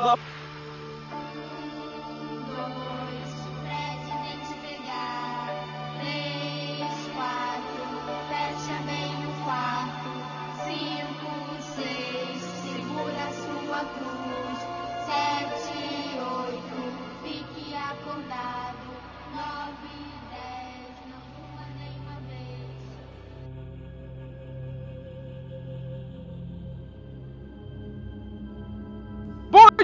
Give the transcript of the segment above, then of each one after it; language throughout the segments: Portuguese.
filha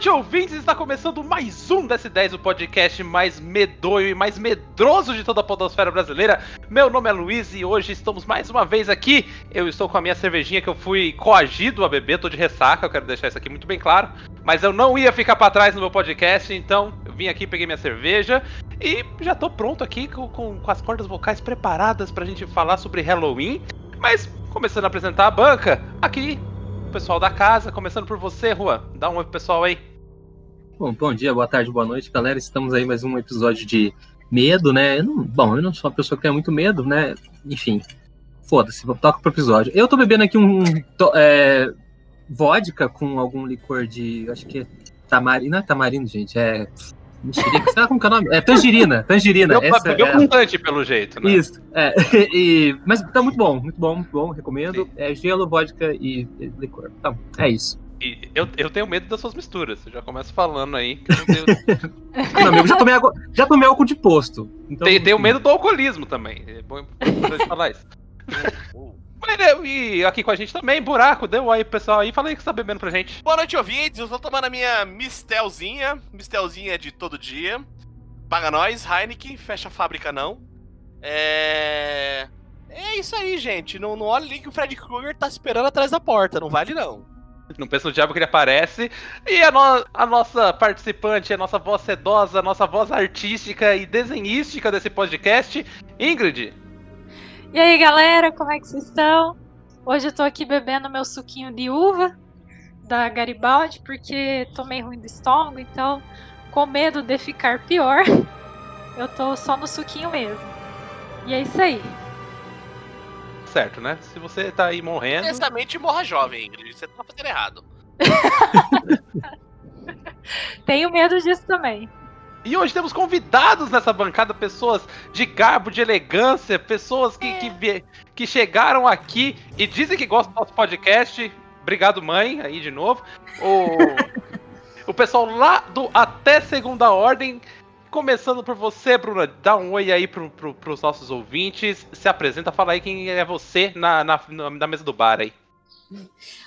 noite, ouvintes! Está começando mais um DS10, o podcast mais medonho e mais medroso de toda a podosfera brasileira. Meu nome é Luiz e hoje estamos mais uma vez aqui. Eu estou com a minha cervejinha que eu fui coagido a beber, tô de ressaca, eu quero deixar isso aqui muito bem claro. Mas eu não ia ficar para trás no meu podcast, então eu vim aqui, peguei minha cerveja e já tô pronto aqui com, com, com as cordas vocais preparadas pra gente falar sobre Halloween. Mas começando a apresentar a banca, aqui pessoal da casa, começando por você, Juan. Dá um oi pro pessoal aí. Bom, bom dia, boa tarde, boa noite, galera. Estamos aí mais um episódio de medo, né? Eu não- bom, eu não sou uma pessoa que tem muito medo, né? Enfim, foda-se, toca pro episódio. Eu tô bebendo aqui um to- é, vodka com algum licor de. Acho que é tamarindo. Não é tamarindo, gente, é. Mexerica, sei lá como que é o nome? É tangerina, tangerina. Bebeu, essa bebeu é- pelo jeito, né? Isso, é. E, mas tá muito bom, muito bom, muito bom, recomendo. É gelo, vodka e licor. Tá, é isso. E eu, eu tenho medo das suas misturas. Eu já começo falando aí. Que eu tenho, Não, amigo, já tomei, água, já tomei álcool de posto. Então, tenho, tenho medo do alcoolismo também. É bom importante falar isso. Mas, né, E aqui com a gente também, buraco, deu aí, pessoal aí. Fala aí o que você tá bebendo pra gente. Boa noite, ouvintes. Eu tô tomando a minha Mistelzinha. Mistelzinha de todo dia. Paga nós, Heineken. Fecha a fábrica, não. É. É isso aí, gente. Não, não olhe ali que o Fred Krueger tá esperando atrás da porta. Não vale, não. Não pensa no diabo que ele aparece. E a, no- a nossa participante, a nossa voz sedosa, a nossa voz artística e desenhística desse podcast, Ingrid. E aí, galera, como é que vocês estão? Hoje eu tô aqui bebendo meu suquinho de uva da Garibaldi, porque tô meio ruim do estômago, então, com medo de ficar pior, eu tô só no suquinho mesmo. E é isso aí. Certo, né? Se você tá aí morrendo. Honestamente, morra jovem, Ingrid. Você tá fazendo errado. Tenho medo disso também. E hoje temos convidados nessa bancada, pessoas de garbo, de elegância, pessoas que, que, vie- que chegaram aqui e dizem que gostam do nosso podcast. Obrigado, mãe, aí de novo. O, o pessoal lá do Até Segunda Ordem, começando por você, Bruna, dá um oi aí pro, pro, pros nossos ouvintes. Se apresenta, fala aí quem é você na, na, na mesa do bar aí.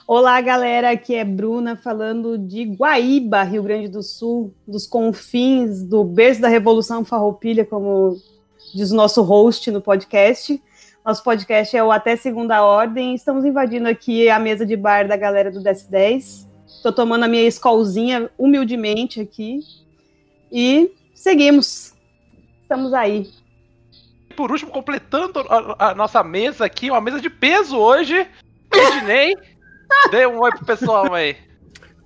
Olá, galera. Aqui é Bruna falando de Guaíba, Rio Grande do Sul, dos confins do berço da Revolução Farroupilha, como diz o nosso host no podcast. Nosso podcast é o Até Segunda Ordem. Estamos invadindo aqui a mesa de bar da galera do DS10. Estou tomando a minha escolzinha humildemente aqui. E seguimos. Estamos aí. E por último, completando a, a nossa mesa aqui, uma mesa de peso hoje, Ednei. Dê um oi pro pessoal aí.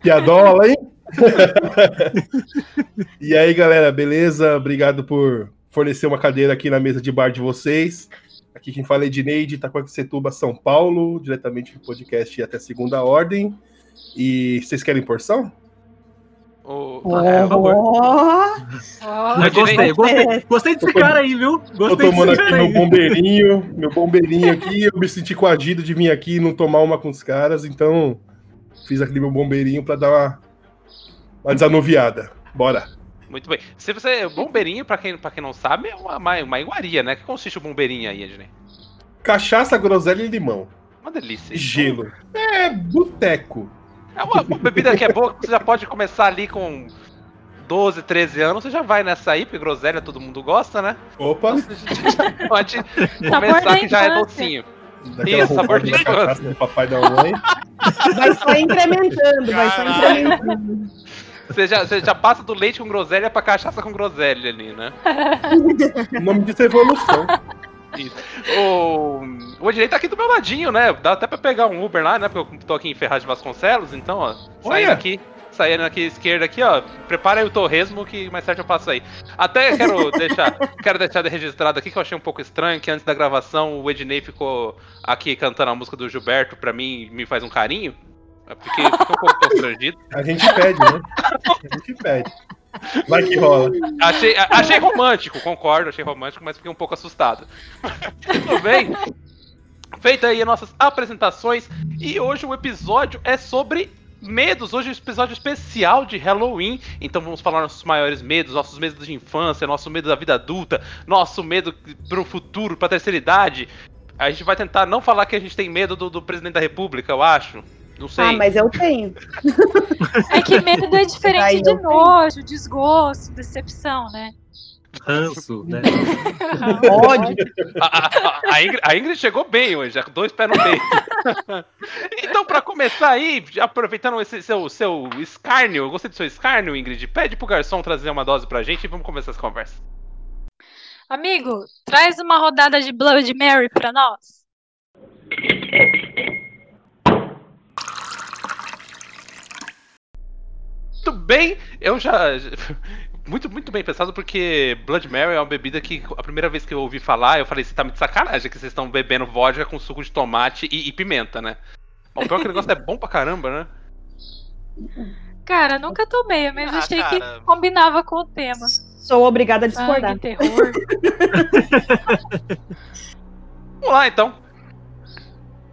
Piadola, hein? e aí, galera, beleza? Obrigado por fornecer uma cadeira aqui na mesa de bar de vocês. Aqui quem fala é Edneide, Itacoaquecetuba, São Paulo, diretamente do podcast até segunda ordem. E vocês querem porção? O, Oh, é, Mas gostei, gostei, gostei desse cara aí, viu? Tô Gostei tomando desse aqui cara meu aí. bombeirinho, meu bombeirinho aqui. Eu me senti coagido de vir aqui e não tomar uma com os caras, então fiz aquele meu bombeirinho pra dar uma, uma desanuviada. Bora. muito bem. Se você. Bombeirinho, pra quem, pra quem não sabe, é uma, uma, uma iguaria, né? Que consiste o bombeirinho aí, Ednei? Cachaça, groselha e limão. Uma delícia. E gelo. É boteco. É uma, uma bebida que é boa, que você já pode começar ali com 12, 13 anos, você já vai nessa aí, porque groselha todo mundo gosta, né? Opa! Já pode começar que já é docinho. Daquela Isso, sabor de da infância. do papai da mamãe. Vai só incrementando, vai só incrementando. Você já, você já passa do leite com groselha pra cachaça com groselha ali, né? O nome disso é evolução. Isso. O, o Ednei tá aqui do meu ladinho, né? Dá até pra pegar um Uber lá, né? Porque eu tô aqui em Ferraz de Vasconcelos, então, ó, saindo aqui, saindo aqui esquerda aqui, ó. Prepara aí o torresmo que mais certo eu passo aí. Até quero deixar, quero deixar registrado aqui que eu achei um pouco estranho que antes da gravação o Ednei ficou aqui cantando a música do Gilberto pra mim, me faz um carinho. Fiquei, fiquei um pouco constrangido. A gente pede, né? A gente pede. Vai que rola. Achei, achei romântico, concordo, achei romântico, mas fiquei um pouco assustado. Tudo bem? Feita aí as nossas apresentações, e hoje o episódio é sobre medos. Hoje é um episódio especial de Halloween, então vamos falar nossos maiores medos, nossos medos de infância, nosso medo da vida adulta, nosso medo pro futuro, pra terceira idade. A gente vai tentar não falar que a gente tem medo do, do presidente da república, eu acho. Não sei. Ah, mas eu tenho. É que medo é diferente de tenho. nojo, desgosto, decepção, né? Ranço, né? Ódio. A, a- a Ingrid, chegou bem hoje, já com dois pés no meio. então, pra começar aí, aproveitando esse seu, seu escárnio, eu gostei do seu escárnio, Ingrid, pede pro garçom trazer uma dose pra gente e vamos começar essa conversa. Amigo, traz uma rodada de Blood Mary pra nós. Muito bem, eu já. Muito, muito bem pensado, porque Blood Mary é uma bebida que a primeira vez que eu ouvi falar, eu falei, você tá me de sacanagem que vocês estão bebendo vodka com suco de tomate e, e pimenta, né? Mas o pior é que o negócio é bom pra caramba, né? Cara, nunca tomei, mas Ah, achei cara. que combinava com o tema. Sou obrigada a discordar. Sangue, terror. Vamos lá então.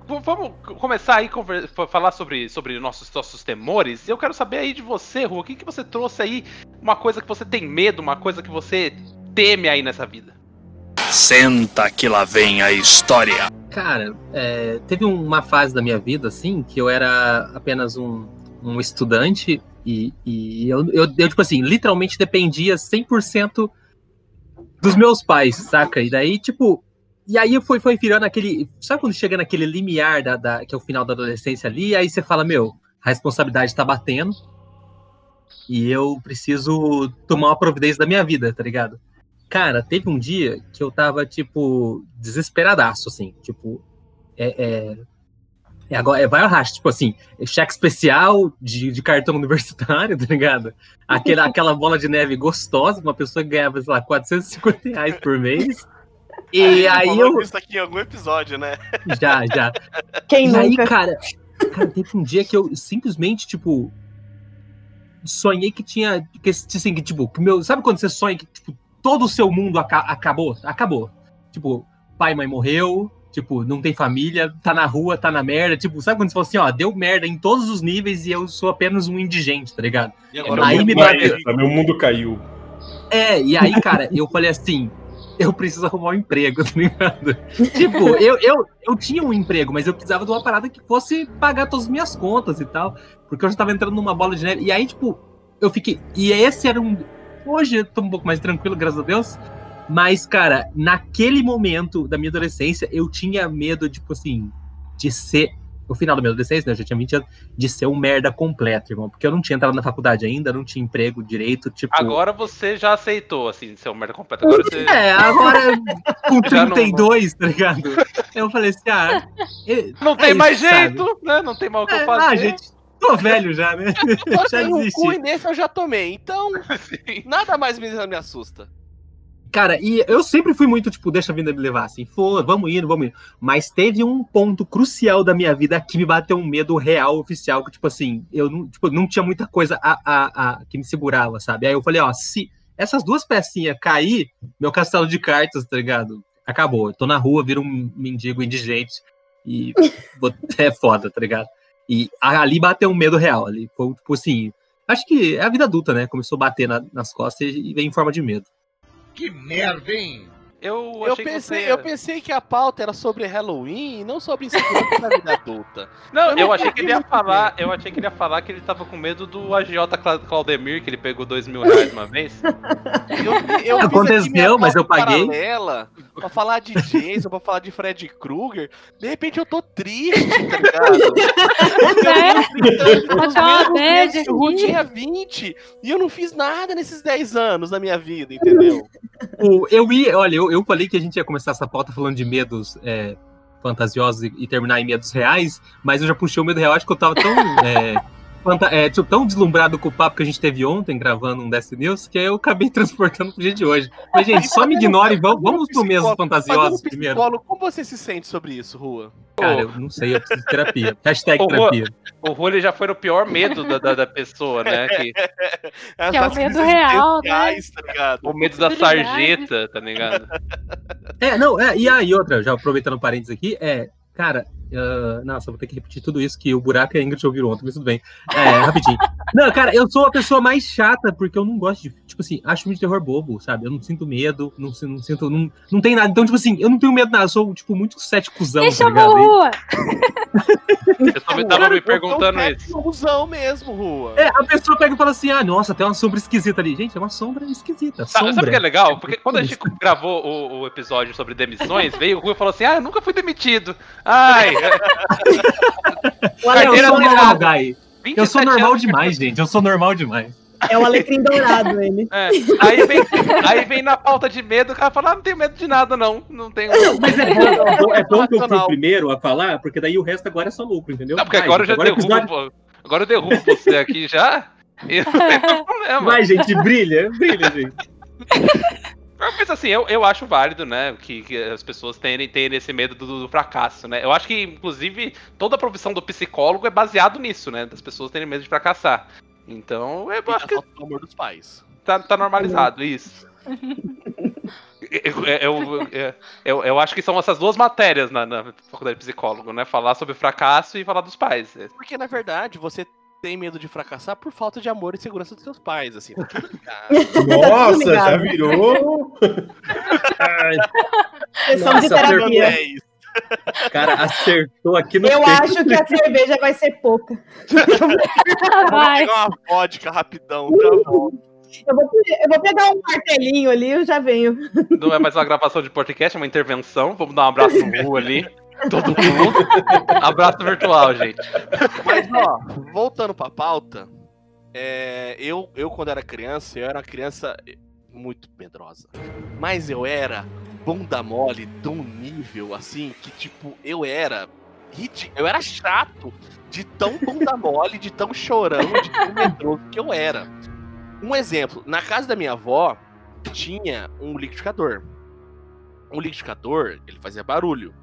Vamos começar aí a falar sobre, sobre nossos, nossos temores. Eu quero saber aí de você, Rua, o que, que você trouxe aí? Uma coisa que você tem medo, uma coisa que você teme aí nessa vida. Senta que lá vem a história. Cara, é, teve uma fase da minha vida, assim, que eu era apenas um, um estudante e, e eu, eu, eu, tipo assim, literalmente dependia 100% dos meus pais, saca? E daí, tipo, e aí foi, foi virando aquele. Sabe quando chega naquele limiar da, da- que é o final da adolescência ali, aí você fala, meu, a responsabilidade tá batendo e eu preciso tomar uma providência da minha vida, tá ligado? Cara, teve um dia que eu tava, tipo, desesperadaço, assim, tipo, é. é... É, agora, é vai ao racha, tipo assim, cheque especial de, de cartão universitário, tá ligado? Aquela, aquela bola de neve gostosa, uma pessoa que ganhava, sei lá, 450 reais por mês. E aí Falou eu. isso aqui em algum episódio, né? Já, já. Quem E aí, nunca? cara, cara, teve um dia que eu simplesmente, tipo, sonhei que tinha. Que, assim, que, tipo, que meu, sabe quando você sonha que tipo, todo o seu mundo aca- acabou? Acabou. Tipo, pai e mãe morreu, tipo, não tem família, tá na rua, tá na merda. Tipo, sabe quando você fala assim, ó, deu merda em todos os níveis e eu sou apenas um indigente, tá ligado? E agora Aí me bateu. Meu mundo caiu. É, e aí, cara, eu falei assim, eu preciso arrumar um emprego, tá ligado? Tipo, eu, eu, eu tinha um emprego, mas eu precisava de uma parada que fosse pagar todas as minhas contas e tal, porque eu já tava entrando numa bola de neve. E aí, tipo, eu fiquei. E esse era um. Hoje eu tô um pouco mais tranquilo, graças a Deus. Mas, cara, naquele momento da minha adolescência, eu tinha medo, tipo assim, de ser. No final da minha adolescência, né? Eu já tinha 20 anos, de ser um merda completo, irmão. Porque eu não tinha entrado na faculdade ainda, não tinha emprego direito, tipo. Agora você já aceitou, assim, ser um merda completo. Agora você. É, agora com Já não- 32, tá ligado? Eu falei assim, ah, é- Não tem é mais isso, sabe? jeito, né? Não tem mal o que eu É, fazer. ah, gente, tô velho já, né? já Botei um cu e desisti. nesse eu já tomei, então Sim. nada mais me, me assusta. Cara, e eu sempre fui muito, tipo, deixa a vida me levar, assim, for, vamos indo, vamos indo. Mas teve um ponto crucial da minha vida que me bateu um medo real, oficial, que, tipo assim, eu não, tipo, não tinha muita coisa a, a, a- que me segurava, sabe? Aí eu falei, ó, se essas duas pecinhas cair, meu castelo de cartas, tá ligado? Acabou. Eu tô na rua, viro um mendigo indigente e é foda, tá ligado? E ali bateu um medo real, ali. Foi, tipo assim, acho que é a vida adulta, né? Começou a bater na- nas costas e veio em forma de medo. Que merda, hein? Eu, Eu achei que pensei, você- eu pensei que a pauta era sobre Halloween e não sobre insegurança da vida adulta. Não, eu eu achei que ele ia falar. Eu achei que ele ia falar que ele tava com medo do agiota Cla- Claudemir, que ele pegou dois mil reais uma vez. Eu, eu Aconteceu, mas eu paguei. Paralela pra falar de Jason, pra falar de Fred Krueger. De repente eu tô triste, tá ligado? É, Eu Tá o Ru aqui. tinha 20 e eu não fiz nada nesses 10 anos da minha vida, entendeu? O- eu ia, olha, eu, eu falei que a gente ia começar essa pauta falando de medos é, fantasiosos e, e terminar em medos reais, mas eu já puxei o medo real, acho que eu tava tão é, é, tô tão deslumbrado com o papo que a gente teve ontem gravando um Destiny News que eu acabei transportando pro dia de hoje. Mas, gente, só me ignore e vamos, vamos pro mesmo fantasiosos Fazendo primeiro. como você se sente sobre isso, Rua? Cara, eu não sei, eu preciso de terapia. Hashtag Ô, terapia. O Rony já foi no pior medo da, da, da pessoa, né? Que, Que é o medo real, né? existenciais, tá o medo da sarjeta, tá ligado? É, não, é, e aí outra, já aproveitando o parênteses aqui, é, cara, ah, nossa, vou ter que repetir tudo isso que o buraco e a Ingrid ouviram ontem, mas tudo bem. É, rapidinho. Não, cara, eu sou a pessoa mais chata porque eu não gosto de, tipo assim, acho filme de terror bobo, sabe? Eu não sinto medo, não, não sinto, não, não tem nada. Então, tipo assim, eu não tenho medo de nada, eu sou, tipo, muito céticozão, Quem tá chamou ligado? o Rua? Eu também tava Cara, me perguntando eu isso. sou um cuzão mesmo, Rua. É, a pessoa pega e fala assim, ah, nossa, tem uma sombra esquisita ali. Gente, é uma sombra esquisita. Sabe, sombra. sabe o que é legal? Porque quando a gente gravou o, o episódio sobre demissões, veio o Rui e falou assim: Ah, eu nunca fui demitido. Ai, O É, eu sou normal. Guy. Eu sou 27 normal anos demais, gente. Eu sou normal demais. É o alecrim dourado, ele. É, aí, vem, aí vem na pauta de medo, o cara fala, ah, não tenho medo de nada, não. Não tenho. Mas é bom, é bom, é bom que eu fui o primeiro a falar, porque daí o resto agora é só lucro, entendeu? Não, porque agora eu já gente, o derrubo. episódio- Agora eu derrubo você aqui já. E não tem problema. Vai, gente, brilha, brilha, gente. Mas assim, eu, eu acho válido, né, que, que as pessoas tenham, tenham esse medo do, do fracasso, né? Eu acho que, inclusive, toda a profissão do psicólogo é baseado nisso, né? Das pessoas terem medo de fracassar. Então, eu acho que falta do amor dos pais. tá, tá normalizado isso. Eu, eu, eu, eu, eu acho que são essas duas matérias na, na faculdade de psicólogo, né? Falar sobre fracasso e falar dos pais. Porque, na verdade, você tem medo de fracassar por falta de amor e segurança dos seus pais, assim. Tá ligado. Nossa, já virou. Sessão de terapia. É isso. Cara, acertou aqui no Eu peito. acho que a cerveja vai ser pouca. Vou Vai. pegar uma vodka rapidão, já volto. Eu vou, eu vou pegar um martelinho ali e eu já venho. Não é mais uma gravação de podcast, é uma intervenção. Vamos dar um abraço no Ru ali. Todo mundo. Abraço virtual, gente. Mas, ó, voltando pra pauta, é, eu, eu, quando era criança, eu era uma criança muito medrosa. Mas eu era bunda mole de um nível, assim, que, tipo, eu era. Eu era chato de tão bunda mole, de tão chorão, de tão medroso que eu era. Um exemplo, na casa da minha avó, tinha um liquidificador. Um liquidificador, ele fazia barulho.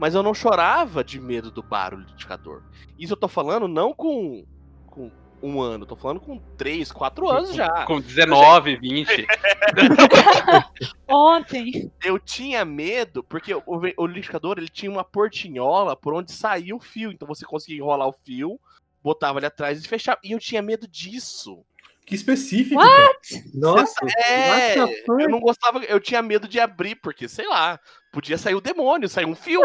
Mas eu não chorava de medo do barulho do liquidificador. Isso eu tô falando não com, com um ano, tô falando com três, quatro anos já. Com 19, 20. Ontem. Eu tinha medo, porque o, o liquidificador ele tinha uma portinhola por onde saía o fio. Então você conseguia enrolar o fio, botava ali atrás e fechava. E eu tinha medo disso. Que específico. cara. Nossa, É, what eu não gostava, eu tinha medo de abrir, porque, sei lá, podia sair o demônio, sair um fio.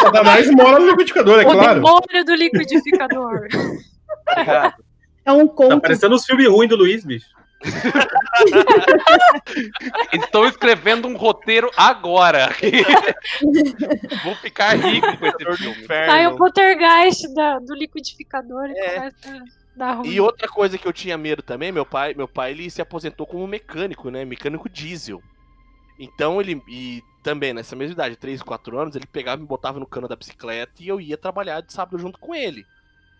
Satanás mora no liquidificador, é o claro. demônio do liquidificador. É um Tá conto. parecendo os filmes ruins do Luiz, bicho. Estou escrevendo um roteiro agora. Vou ficar rico com esse filme. Sai o poltergeist da- do liquidificador e É. começa a dar ruim. E outra coisa que eu tinha medo também, meu pai, meu pai ele se aposentou como mecânico, né? Mecânico diesel. Então ele e também nessa mesma idade, 3, 4 anos, ele pegava e me botava no cano da bicicleta e eu ia trabalhar de sábado junto com ele.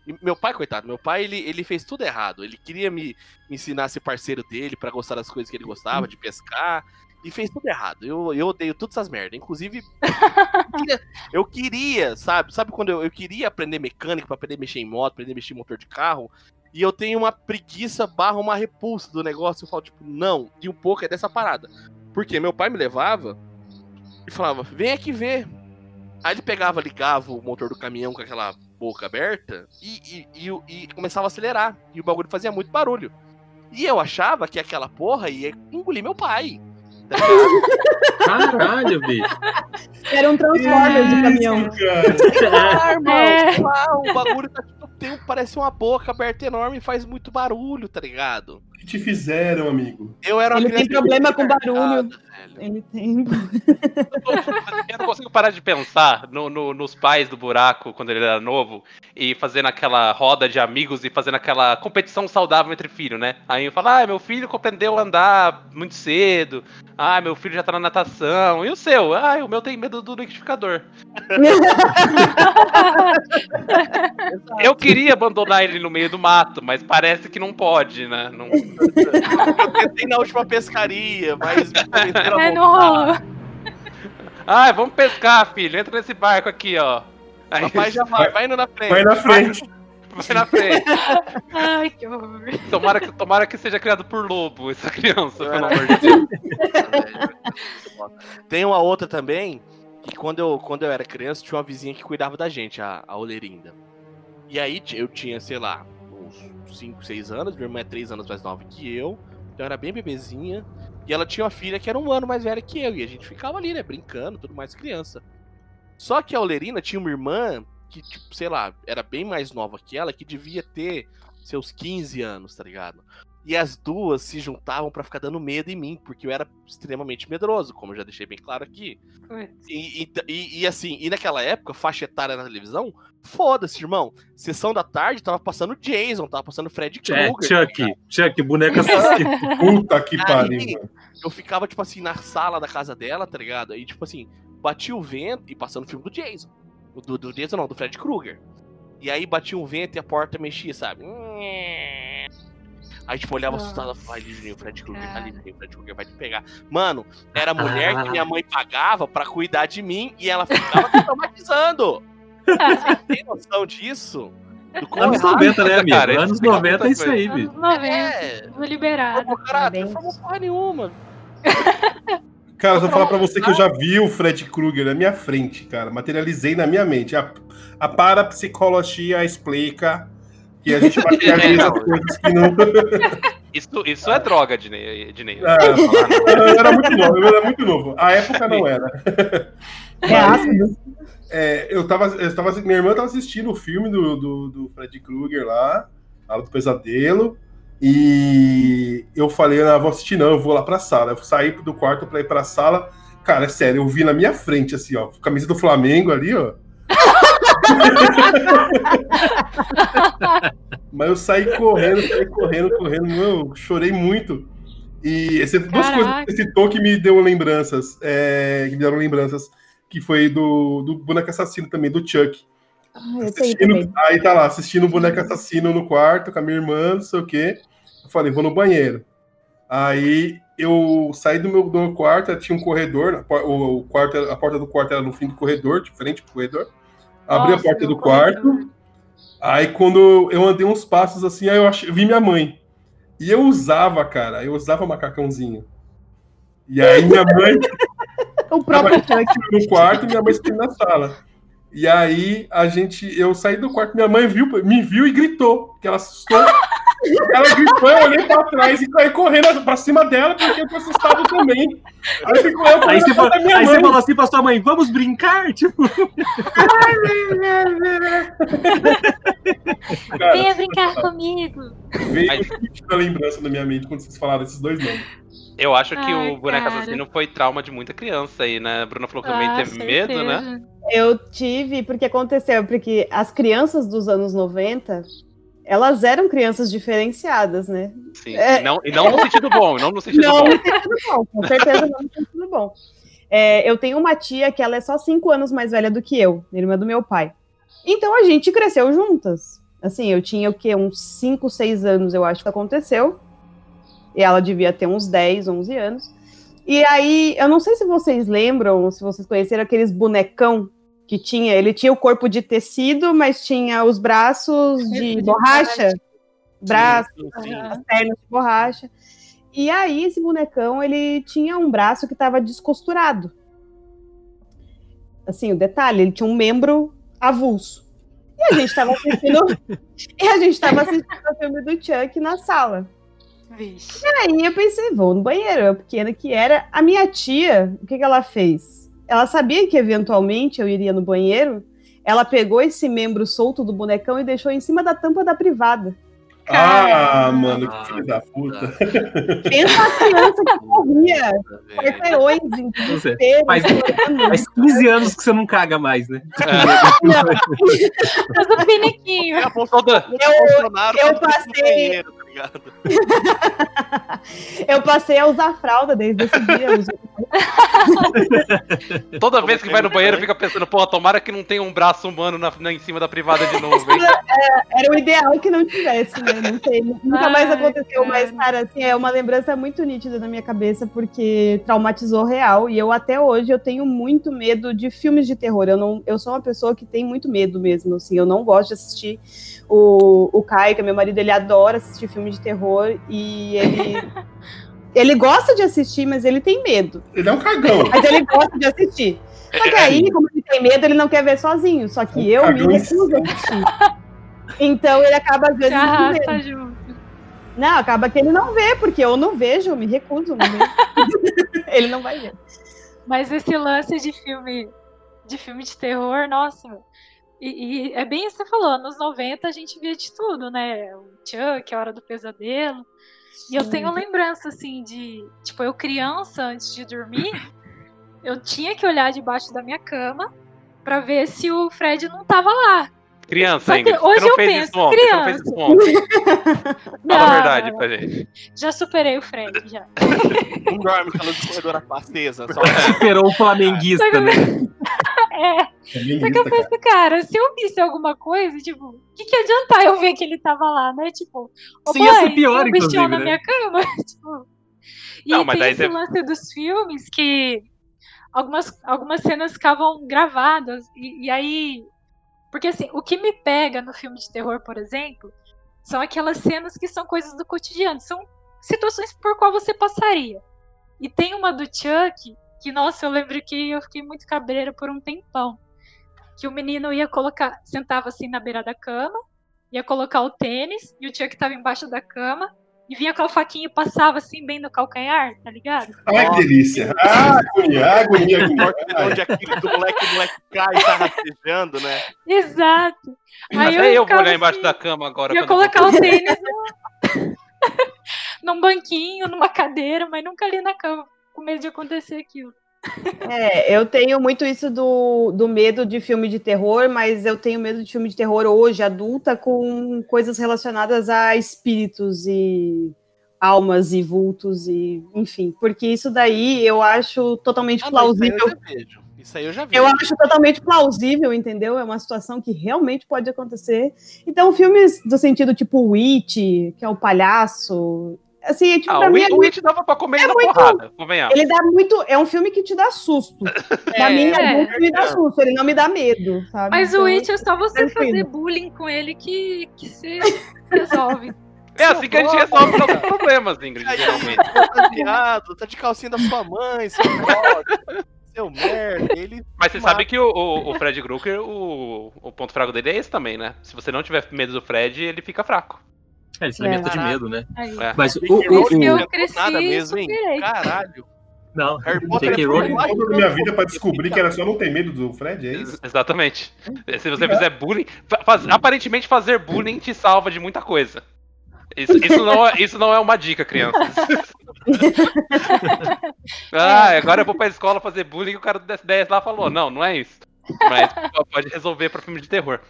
E meu pai, coitado, meu pai ele, ele fez tudo errado. Ele queria me, me ensinar a ser parceiro dele pra gostar das coisas que ele gostava, de pescar, e fez tudo errado. Eu, eu odeio todas essas merdas. Inclusive, eu queria- eu queria, sabe? Sabe quando eu, eu queria aprender mecânica pra aprender a mexer em moto, aprender a mexer em motor de carro? E eu tenho uma preguiça barra uma repulsa do negócio. Eu falo, tipo, não. E um pouco é dessa parada. Porque meu pai me levava e falava, vem aqui ver. Aí ele pegava, ligava o motor do caminhão com aquela boca aberta e, e, e, e começava a acelerar. E o bagulho fazia muito barulho. E eu achava que aquela porra ia engolir meu pai. Tá? Caralho, bicho. Era um transformer de caminhão. Ah, irmão, É. o bagulho tá tipo, tem, parece uma boca aberta enorme e faz muito barulho, tá ligado? O que te fizeram, amigo? Eu era Ele tem problema com barulho. Velho. Ele tem. Eu não consigo parar de pensar no- no- nos pais do buraco quando ele era novo e fazendo aquela roda de amigos e fazendo aquela competição saudável entre filhos, né? Aí eu falo, ah, meu filho aprendeu a andar muito cedo, ah, meu filho já tá na natação, e o seu? Ah, o meu tem medo do liquidificador. Eu queria queria abandonar ele no meio do mato, mas parece que não pode, né? Não... Eu tentei na última pescaria, mas me convenceram a É, não rolou. Ai, vamos pescar, filho. Entra nesse barco aqui, ó. Aí, Papai já vai, vai indo na frente. Vai na frente. vai na frente. Ai, que horror. Tomara que, tomara que seja criado por lobo, essa criança, pelo amor de Deus. Tem uma outra também, que quando eu, quando eu era criança, tinha uma vizinha que cuidava da gente, a, a Olerinda. E aí eu tinha, sei lá, uns 5, 6 anos, minha irmã é 3 anos mais nova que eu, então eu era bem bebezinha. E ela tinha uma filha que era um ano mais velha que eu, e a gente ficava ali, né, brincando, tudo mais criança. Só que a Olerina tinha uma irmã que, tipo, sei lá, era bem mais nova que ela, que devia ter seus 15 anos, tá ligado? E as duas se juntavam pra ficar dando medo em mim, porque eu era extremamente medroso, como eu já deixei bem claro aqui. E, e- e- e assim, e naquela época, faixa etária na televisão, foda-se, irmão. Sessão da tarde tava passando Jason, tava passando Fred É, Krueger. Chuck, Chuck, boneco assassino. Puta que pariu. Eu ficava, tipo assim, na sala da casa dela, tá ligado? Aí, tipo assim, batia o vento e passando o filme do Jason. Do, do Jason não, do Fred Krueger. E aí batia um vento e a porta mexia, sabe? Aí, tipo, olhava Nossa. assustado, vai, Juninho, o Fred Krueger tá ali, Juninho, o Fred Krueger vai te pegar. Mano, era a mulher que minha mãe pagava pra cuidar de mim e ela ficava me traumatizando. Você tem noção disso? Do Anos errado 90, né, amigo? Cara, Anos explica 90 é isso aí, Anos bicho. 90. é. Tô liberada. Meu caráter Parabéns. não formou porra nenhuma. Cara, eu vou falar pra você que eu já vi o Fred Krueger na minha frente, cara. Materializei na minha mente. A, a parapsicologia explica que a gente materializa as coisas que não. Isso, isso é droga, Dinei. Dinei. Ah, eu era muito novo, eu era muito novo. A época não era. É ácido. É, eu tava, eu tava, minha irmã tava assistindo o filme do, do, do Fred Krueger lá, a Hora do Pesadelo, e eu falei, não, eu vou assistir não, eu vou lá pra sala. Eu saí do quarto pra ir pra sala, cara, é sério, eu vi na minha frente, assim, ó, camisa do Flamengo ali, ó. Mas eu saí correndo, saí correndo, correndo, eu chorei muito. E esse, duas coisas que você citou que me deu lembranças, é, que me deram lembranças, que foi do, do boneco assassino também, do Chuck. Ah, eu sei Assistindo- aí tá lá, assistindo o boneco assassino no quarto com a minha irmã, não sei o quê. Eu falei, vou no banheiro. Aí eu saí do meu, do meu quarto, tinha um corredor, o, o quarto, a porta do quarto era no fim do corredor, de frente pro corredor. Abri Nossa, a porta do quarto, corredor. Aí quando eu andei uns passos assim, aí eu ach- vi minha mãe. E eu usava, cara, eu usava macacãozinho. E aí minha mãe O próprio no quarto e minha mãe saiu na sala. E aí a gente, eu saí do quarto, minha mãe viu, me viu e gritou, que ela assustou. Ela gritou, eu olhei pra trás e caí correndo pra cima dela, porque eu tô assustado também. Aí ficou eu Aí você, falou, da aí mãe. você falou assim pra sua mãe, vamos brincar? Tipo, Cara, Venha brincar comigo. veio Aí- a lembrança na minha mente quando vocês falaram esses dois nomes. Eu acho que Ai, o boneco cara. assassino foi trauma de muita criança aí, né? A Bruna falou que também Ah, teve medo, né? certeza. Eu tive, porque aconteceu, porque as crianças dos anos 90, elas eram crianças diferenciadas, né? Sim. É. E, não, e não no sentido bom, não no sentido Não bom. no sentido bom, com certeza não no sentido bom. É, eu tenho uma tia que ela é só cinco anos mais velha do que eu, irmã do meu pai. Então a gente cresceu juntas. Assim, eu tinha o quê? Uns 5, 6 anos, eu acho que aconteceu. E ela devia ter uns 10, 11 anos. E aí, eu não sei se vocês lembram, se vocês conheceram aqueles bonecão que tinha. Ele tinha o corpo de tecido, mas tinha os braços de de borracha. Braços Sim, sim. Aham. as pernas de borracha. E aí, esse bonecão, ele tinha um braço que estava descosturado. Assim, o detalhe, ele tinha um membro avulso. E a gente estava assistindo. e a gente estava assistindo o filme do Chuck na sala. Vixe. Aí eu pensei, vou no banheiro, eu pequena que era. A minha tia, o que, que ela fez? Ela sabia que eventualmente eu iria no banheiro. Ela pegou esse membro solto do bonecão e deixou em cima da tampa da privada. Ah, mano, que filho da puta. Pensa a criança que corria quarteirões em Não desespero. Faz- faz 15 anos que você não caga mais, né? Mas o piniquinho. É a Bolso- Toda- o Bolsonaro eu fica no passei- tá ligado? Eu passei a usar fralda desde esse dia. uso Toda vez que vai no banheiro fica pensando, porra, tomara que não tenha um braço humano na, na- em cima da privada de novo, hein? Era o ideal que não tivesse, né? Não sei, nunca mais Ai, aconteceu, mas, cara. cara, assim, é uma lembrança muito nítida na minha cabeça, porque traumatizou real. E eu, até hoje, eu tenho muito medo de filmes de terror. Eu, não, eu sou uma pessoa que tem muito medo mesmo, assim. Eu não gosto de assistir. O, o Kai, que é meu marido, ele adora assistir filme de terror e ele. Ele gosta de assistir, mas ele tem medo. Ele é um cagão. Mas ele gosta de assistir. Só que aí, como ele tem medo, ele não quer ver sozinho. Só que Um eu me recuso a assistir. Então ele acaba às vezes. arrasta junto. Não, acaba que ele não vê, porque eu não vejo, eu me recuso. Não ele não vai ver. Mas esse lance de filme de filme de terror, nossa. E, e é bem isso que você falou, nos 90 a gente via de tudo, né? O Chuck, a Hora do Pesadelo. E eu tenho lembrança, assim, de. Tipo, eu criança, antes de dormir, eu tinha que olhar debaixo da minha cama pra ver se o Fred não tava lá. Criança, Ingrid. hoje eu fez penso, ontem. Você não fez isso ontem. Fala a verdade pra gente. Já superei o Fred, já. Não dorme com a luz do corredor acesa. Só... Superou o flamenguista, né? É. É Só que eu isso, cara. penso, cara, se eu visse alguma coisa, tipo, o que, que adiantar eu ver que ele tava lá, né? Tipo, Sim, ia ser mãe, pior, um bichão na né? minha cama. tipo, e Não, mas tem esse você- lance dos filmes que algumas, algumas cenas ficavam gravadas. E, e aí. Porque assim, o que me pega no filme de terror, por exemplo, são aquelas cenas que são coisas do cotidiano. São situações por qual você passaria. E tem uma do Chuck que, nossa, eu lembro que eu fiquei muito cabreira por um tempão. Que o menino ia colocar, sentava assim na beira da cama, ia colocar o tênis, e o Chuck tava embaixo da cama, e vinha com a faquinha e passava assim bem no calcanhar, tá ligado? Ai, que delícia. Ah, agonia, agonia, agonia. Onde aquele do moleque, o moleque cai e tá rastejando, né? Exato. Aí Até eu vou ficava olhar embaixo assim, da cama agora. Ia eu colocar o tênis num... num banquinho, numa cadeira, mas nunca ali na cama, com medo de acontecer aquilo. É, eu tenho muito isso do, do medo de filme de terror, mas eu tenho medo de filme de terror hoje, adulta, com coisas relacionadas a espíritos e almas e vultos e enfim, porque isso daí eu acho totalmente Ah, não, isso aí plausível. eu já vejo. Isso aí eu já vi. Eu acho totalmente plausível, entendeu? É uma situação que realmente pode acontecer. Então, filmes do sentido tipo Witch, que é o palhaço, assim, é tipo, Ah, pra o mim, It- é o It dava pra comer é na muito- porrada, convenhamos. ele dá muito. É um filme que te dá susto. Pra É, mim, é. adulto me dá susto, ele não me dá medo, sabe? Mas Então, o It é só você tranquilo. fazer bullying com ele que, que você resolve. É assim que a gente resolve nossos problemas, Ingrid, Aí, geralmente. tá viado, tá de calcinha da sua mãe, seu bosta, seu merda. Ele Mas você Mata. sabe que o, o, o Fred Krueger, o, o ponto fraco dele é esse também, né? Se você não tiver medo do Fred, ele fica fraco. É, ele se alimenta de medo, né? Aí. É. Mas o, J.K. o, Rowling o- não Eu cresci nada mesmo, hein? Caralho. Não, Harry Potter J.K. é Rowling. mais Toda a minha vida pra descobrir que era só não ter medo do Fred, é isso? Ex- Exatamente. Se você fizer bullying. fa- faz- aparentemente, fazer bullying te salva de muita coisa. Isso, isso não, é, isso não é uma dica, crianças. ah, agora eu vou pra escola fazer bullying e o cara do 10 lá falou: não, não é isso. Mas pode resolver pra filme de terror.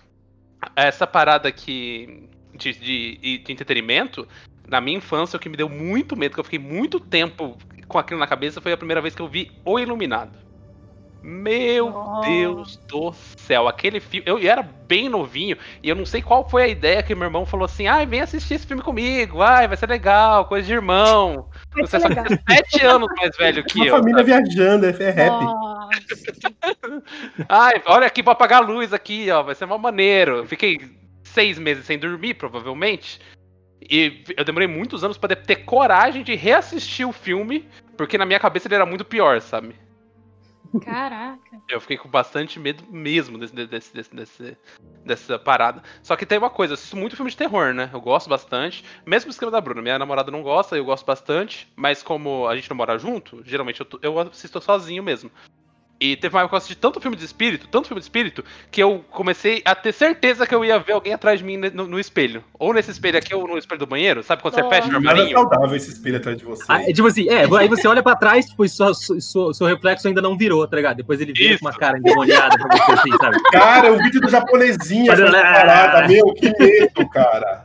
Essa parada aqui de, de, de entretenimento, na minha infância, o que me deu muito medo, que eu fiquei muito tempo com aquilo na cabeça, foi a primeira vez que eu vi O Iluminado. Meu Nossa. Deus do céu, aquele filme. Eu era bem novinho e eu não sei qual foi a ideia que meu irmão falou assim: ai, vem assistir esse filme comigo, ai, vai ser legal, coisa de irmão. vai Você só legal. tem sete anos mais velho que Uma eu. família viajando, é, é rap. Ai, olha aqui pra apagar a luz aqui, ó, vai ser uma maneiro. Eu Fiquei seis meses sem dormir, provavelmente. E eu demorei muitos anos pra ter coragem de reassistir o filme, porque na minha cabeça ele era muito pior, sabe? Caraca. Eu fiquei com bastante medo mesmo desse, desse, desse, desse- dessa parada. Só que tem uma coisa, eu assisto muito filme de terror, né? Eu gosto bastante. Mesmo o esquema da Bruna. Minha namorada não gosta, eu gosto bastante. Mas como a gente não mora junto, geralmente eu, tô- eu assisto sozinho mesmo. E teve uma época que eu assisti tanto filme de espírito, tanto filme de espírito, que eu comecei a ter certeza que eu ia ver alguém atrás de mim no, no espelho. Ou nesse espelho aqui, ou no espelho do banheiro. Sabe quando você Nossa. fecha o armarinho? saudável esse espelho atrás de você. Ah, é tipo assim, é, aí você olha pra trás, tipo, e sua- su- seu reflexo ainda não virou, tá ligado? Depois ele vira Isso. com uma cara endemoniada pra você, assim, sabe? Cara, o vídeo do japonesinha Fazendo- essa parada, meu, que medo, cara.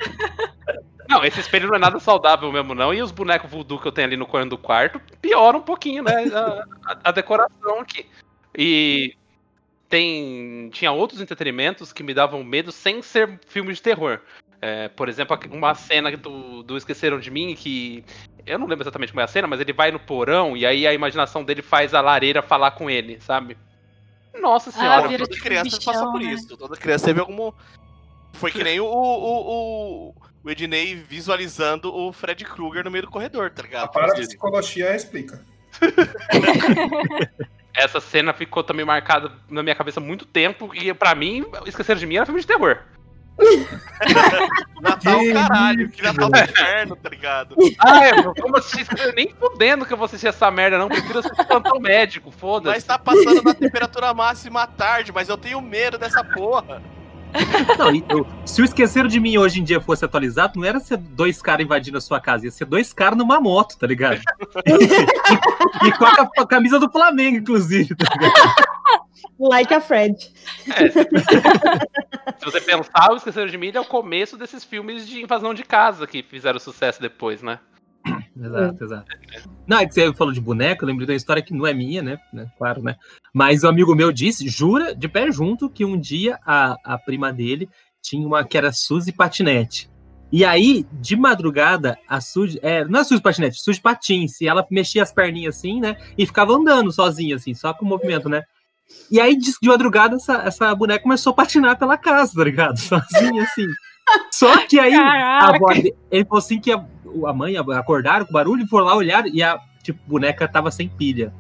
Não, esse espelho não é nada saudável mesmo, não. E os bonecos voodoo que eu tenho ali no corno do quarto pioram um pouquinho, né? A- a decoração aqui. E tem. Tinha outros entretenimentos que me davam medo sem ser filme de terror. É, por exemplo, uma cena do, do Esqueceram de Mim que. Eu não lembro exatamente como é a cena, mas ele vai no porão e aí a imaginação dele faz a lareira falar com ele, sabe? Nossa senhora. Ah, Toda tipo criança bichão, passa por né? isso. Toda criança teve algum. Foi que nem o, o, o, o Ednei visualizando o Fred Krueger no meio do corredor, tá A ligado? parapsicologia explica. Essa cena ficou também marcada na minha cabeça há muito tempo e pra mim, Esqueceram de Mim era filme de terror. Natal, Que caralho, que Natal do inferno, tá ligado? Ah, é, como assistir? Nem fudendo que eu vou assistir essa merda, não. Prefiro assistir plantão médico, Mas foda-se. tá passando na temperatura máxima à tarde, mas eu tenho medo dessa porra. Não, eu- se o Esqueceram de Mim hoje em dia fosse atualizado, não era ser dois caras invadindo a sua casa, ia ser dois caras numa moto, tá ligado? e, e com a, a camisa do Flamengo, inclusive, tá ligado? Like a Fred. É, se, você pensar, o Esqueceram de Mim é o começo desses filmes de invasão de casa que fizeram sucesso depois, né? Exato, exato. Não, é que você falou de boneco, eu lembrei da história que não é minha, né? né, Claro, né? Mas um amigo meu disse, jura, de pé junto, que um dia a, a prima dele tinha uma que era Suzy Patinete. E aí, de madrugada, a Suzy. É, não é Suzy Patinete, Suzy Patins. E ela mexia as perninhas assim, né? E ficava andando sozinha, assim, só com o movimento, né? E aí, de, de madrugada, essa, essa boneca começou a patinar pela casa, tá ligado? Sozinha, assim. Só que aí, a avó de- ele falou assim que a, a mãe acordaram com barulho e foram lá olhar e a tipo, boneca tava sem pilha.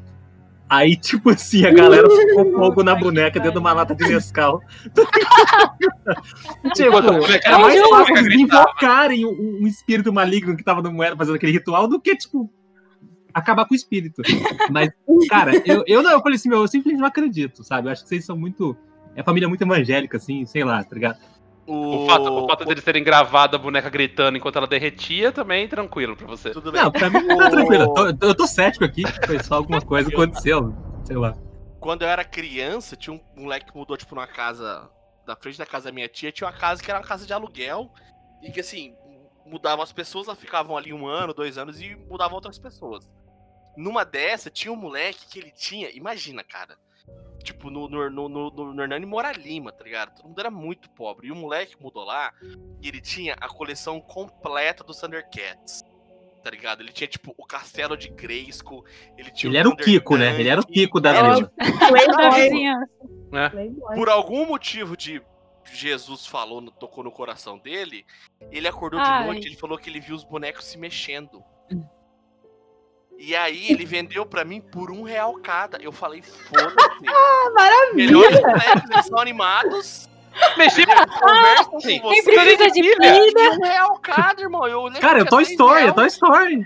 Aí, tipo assim, a galera ficou fogo na boneca dentro de uma lata de Nescau. tipo, boneca era mais fácil eles invocarem um, um espírito maligno que tava no moeda fazendo aquele ritual do que, tipo, acabar com o espírito. Mas, cara, eu, eu não, eu falei assim, meu, eu simplesmente não acredito, sabe? Eu acho que vocês são muito. É família muito evangélica, assim, sei lá, tá ligado? O fato, o fato deles terem gravado a boneca gritando enquanto ela derretia também tranquilo pra você. Tudo bem. Não, pra mim tá tranquilo. Eu tô, eu tô cético aqui, que foi só alguma coisa que aconteceu, sei lá. Quando eu era criança, tinha um moleque que mudou, tipo, numa casa. Da frente da casa da minha tia, tinha uma casa que era uma casa de aluguel. E que assim, mudavam as pessoas, elas ficavam ali um ano, dois anos e mudavam outras pessoas. Numa dessa, tinha um moleque que ele tinha. Imagina, cara. Tipo, no, no, no, no, no, no Hernani Mora Lima, tá ligado? Todo mundo era muito pobre. E o moleque mudou lá e ele tinha a coleção completa dos Thundercats. Tá ligado? Ele tinha, tipo, o castelo de Grayskull. Ele tinha Ele era o Kiko, né? Ele era o Kiko da Era, vizinhança. né? Playboy. por algum motivo de Jesus falou, no- tocou no coração dele, ele acordou de Ai. noite, ele falou que ele viu os bonecos se mexendo. E aí ele vendeu pra mim por um real cada. Eu falei, foda-se. Ah, maravilha! Melhores bonecos, são animados. Conversam Sim. com Quem você. precisa de? E um real cada, irmão. Eu Cara, é que Toy era Story, é três Toy Story.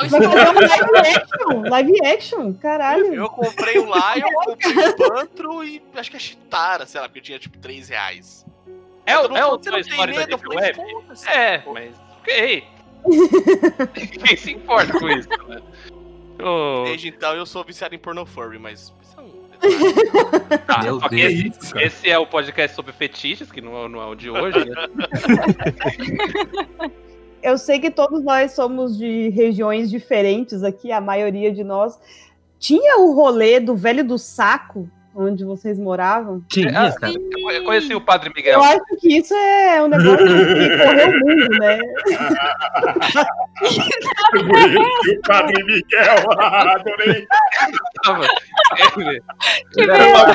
Live action. Live action, caralho. Eu comprei o Lion, comprei o Pantro e acho que a Chitara, sei lá, porque tinha tipo 3 reais. É, é o falou, "Você Toy não tem Story da medo?" Eu Deep falei, Web? "Foda-se." É, mas ok. Quem se importa com isso, né? Ô, Desde então eu sou viciado em porno furry, mas isso é um tá, Meu Deus, esse, esse é o podcast sobre fetiches, que não é, não é o de hoje, né? Eu sei que todos nós somos de regiões diferentes aqui, a maioria de nós. Tinha o rolê do velho do saco, onde vocês moravam? Tinha, Ah, cara. Eu conheci o Padre Miguel. Eu acho que isso é um negócio que correu o mundo, né? O Padre Miguel, adorei. Ele, Que ele era uma-.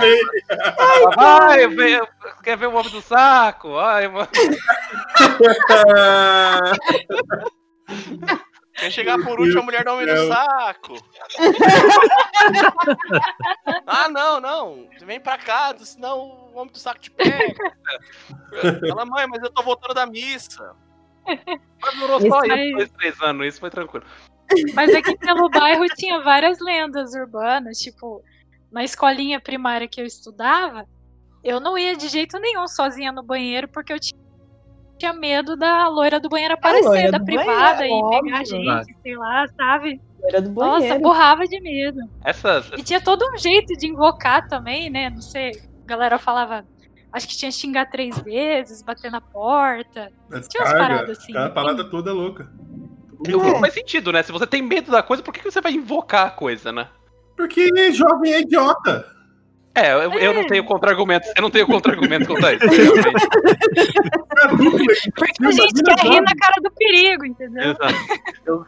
Ai, velho, quer ver o homem do saco? Ai, mano. Quer chegar por último, a mulher dá um no saco. ah, não, não. Vem pra cá, senão o homem do saco te pega. Fala, mãe, mas eu tô voltando da missa. Mas durou só isso, aí- dois, três anos, isso foi tranquilo. Mas aqui pelo bairro tinha várias lendas urbanas, tipo, na escolinha primária que eu estudava, eu não ia de jeito nenhum sozinha no banheiro, porque eu tinha tinha medo da loira do banheiro aparecer, loira da privada banheiro, e pegar a óbvio. gente, sei lá, sabe? Era do Nossa, banheiro. borrava de medo. Essas. E tinha todo um jeito de invocar também, né? Não sei, a galera falava Acho que tinha xingar três vezes, bater na porta. Tinha umas Descarga, paradas assim. Aquela parada toda louca. Eu- É. Faz sentido, né? Se você tem medo da coisa, por que você vai invocar a coisa, né? Porque jovem é idiota. É, eu, eu não tenho contra-argumentos. Eu não tenho contra-argumentos contra isso. Porque a gente quer rir na cara do perigo, entendeu? Exato. Eu-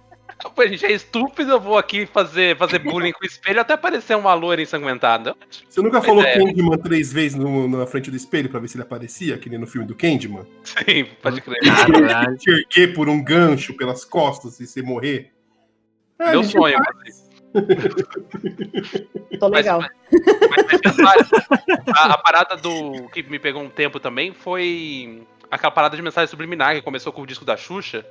Pô, gente é estúpido, eu vou aqui fazer, fazer bullying com o espelho até aparecer uma loira ensanguentada. Você nunca falou é. Candyman três vezes no- na frente do espelho pra ver se ele aparecia, que nem no filme do Candyman? Sim, pode crer. Caralho. Te erguer por um gancho pelas costas e você morrer. É, Meu sonho, faz. Tô Mas- legal. Mas, mas mensagem, a, a parada do que me pegou um tempo também foi aquela parada de mensagem subliminar que começou com o disco da Xuxa.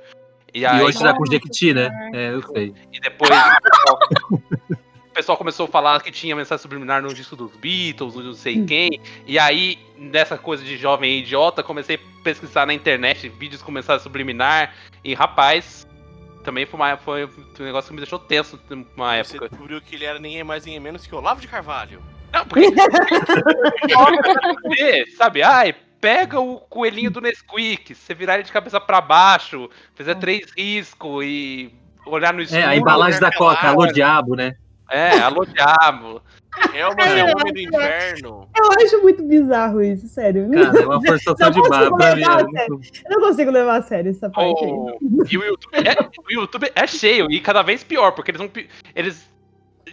E, E aí, hoje tá com Jequiti, né? É, eu sei. e depois o pessoal, o pessoal começou a falar que tinha mensagem subliminar no disco dos Beatles, no não sei quem. E aí, nessa coisa de jovem e idiota, comecei a pesquisar na internet vídeos com mensagem subliminar. E rapaz, também foi, uma, foi um negócio que me deixou tenso numa Você época. descobriu que ele era ninguém mais, ninguém menos que Olavo de Carvalho. Não, porque. Você, sabe? Ai, pega o coelhinho do Nesquik, você virar ele de cabeça pra baixo, fizer três riscos e olhar no escuro. É, a embalagem da pelado. Coca, alô diabo, né? É, alô diabo. É o homem do inferno. Eu acho muito bizarro isso, sério. Cara, é uma forçação de barra pra mim. é Eu não consigo levar a sério essa parte aí. O- E o YouTube, é, o YouTube é cheio e cada vez pior, porque eles Eles.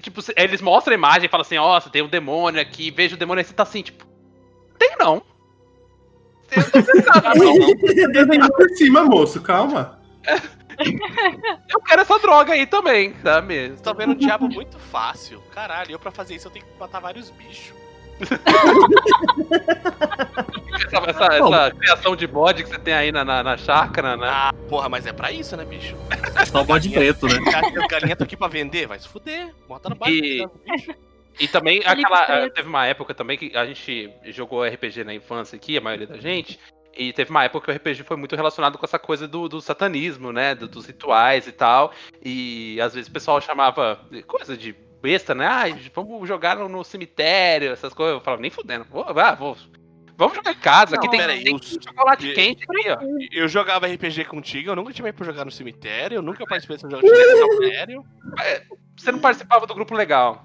Tipo, eles mostram a imagem e falam assim, ó, você tem um demônio aqui, veja o demônio aí, você tá assim, tipo. Tem não. Não. Tá por cima, moço, calma. Eu quero essa droga aí também, sabe? Você tá vendo o diabo muito fácil. Caralho, eu pra fazer isso eu tenho que matar vários bichos. Essa, essa- Bom. essa criação de bode que você tem aí na, na, na chácara, né? Ah, porra, mas é pra isso, né, bicho? Só o bode preto, né? As galinhas tô aqui pra vender, vai se fuder. Bota no baixo. E- bichos. E também aquela. Eh, Teve uma época também que a gente jogou RPG na infância aqui, a maioria da gente. E teve uma época que o RPG foi muito relacionado com essa coisa do, do satanismo, né? do- dos rituais e tal. E às vezes o pessoal chamava coisa de besta, né? Ah, vamos jogar no, cemitério, essas coisas. Eu falava, nem fudendo. Vou, ah, vou. Vamos jogar em casa. Aqui Não, tem, peraí, tem os- chocolate e- quente aqui, ó. Eu jogava RPG contigo, eu nunca tive pra jogar no cemitério, eu nunca participei desse jogo de cemitério. Você não participava do grupo legal.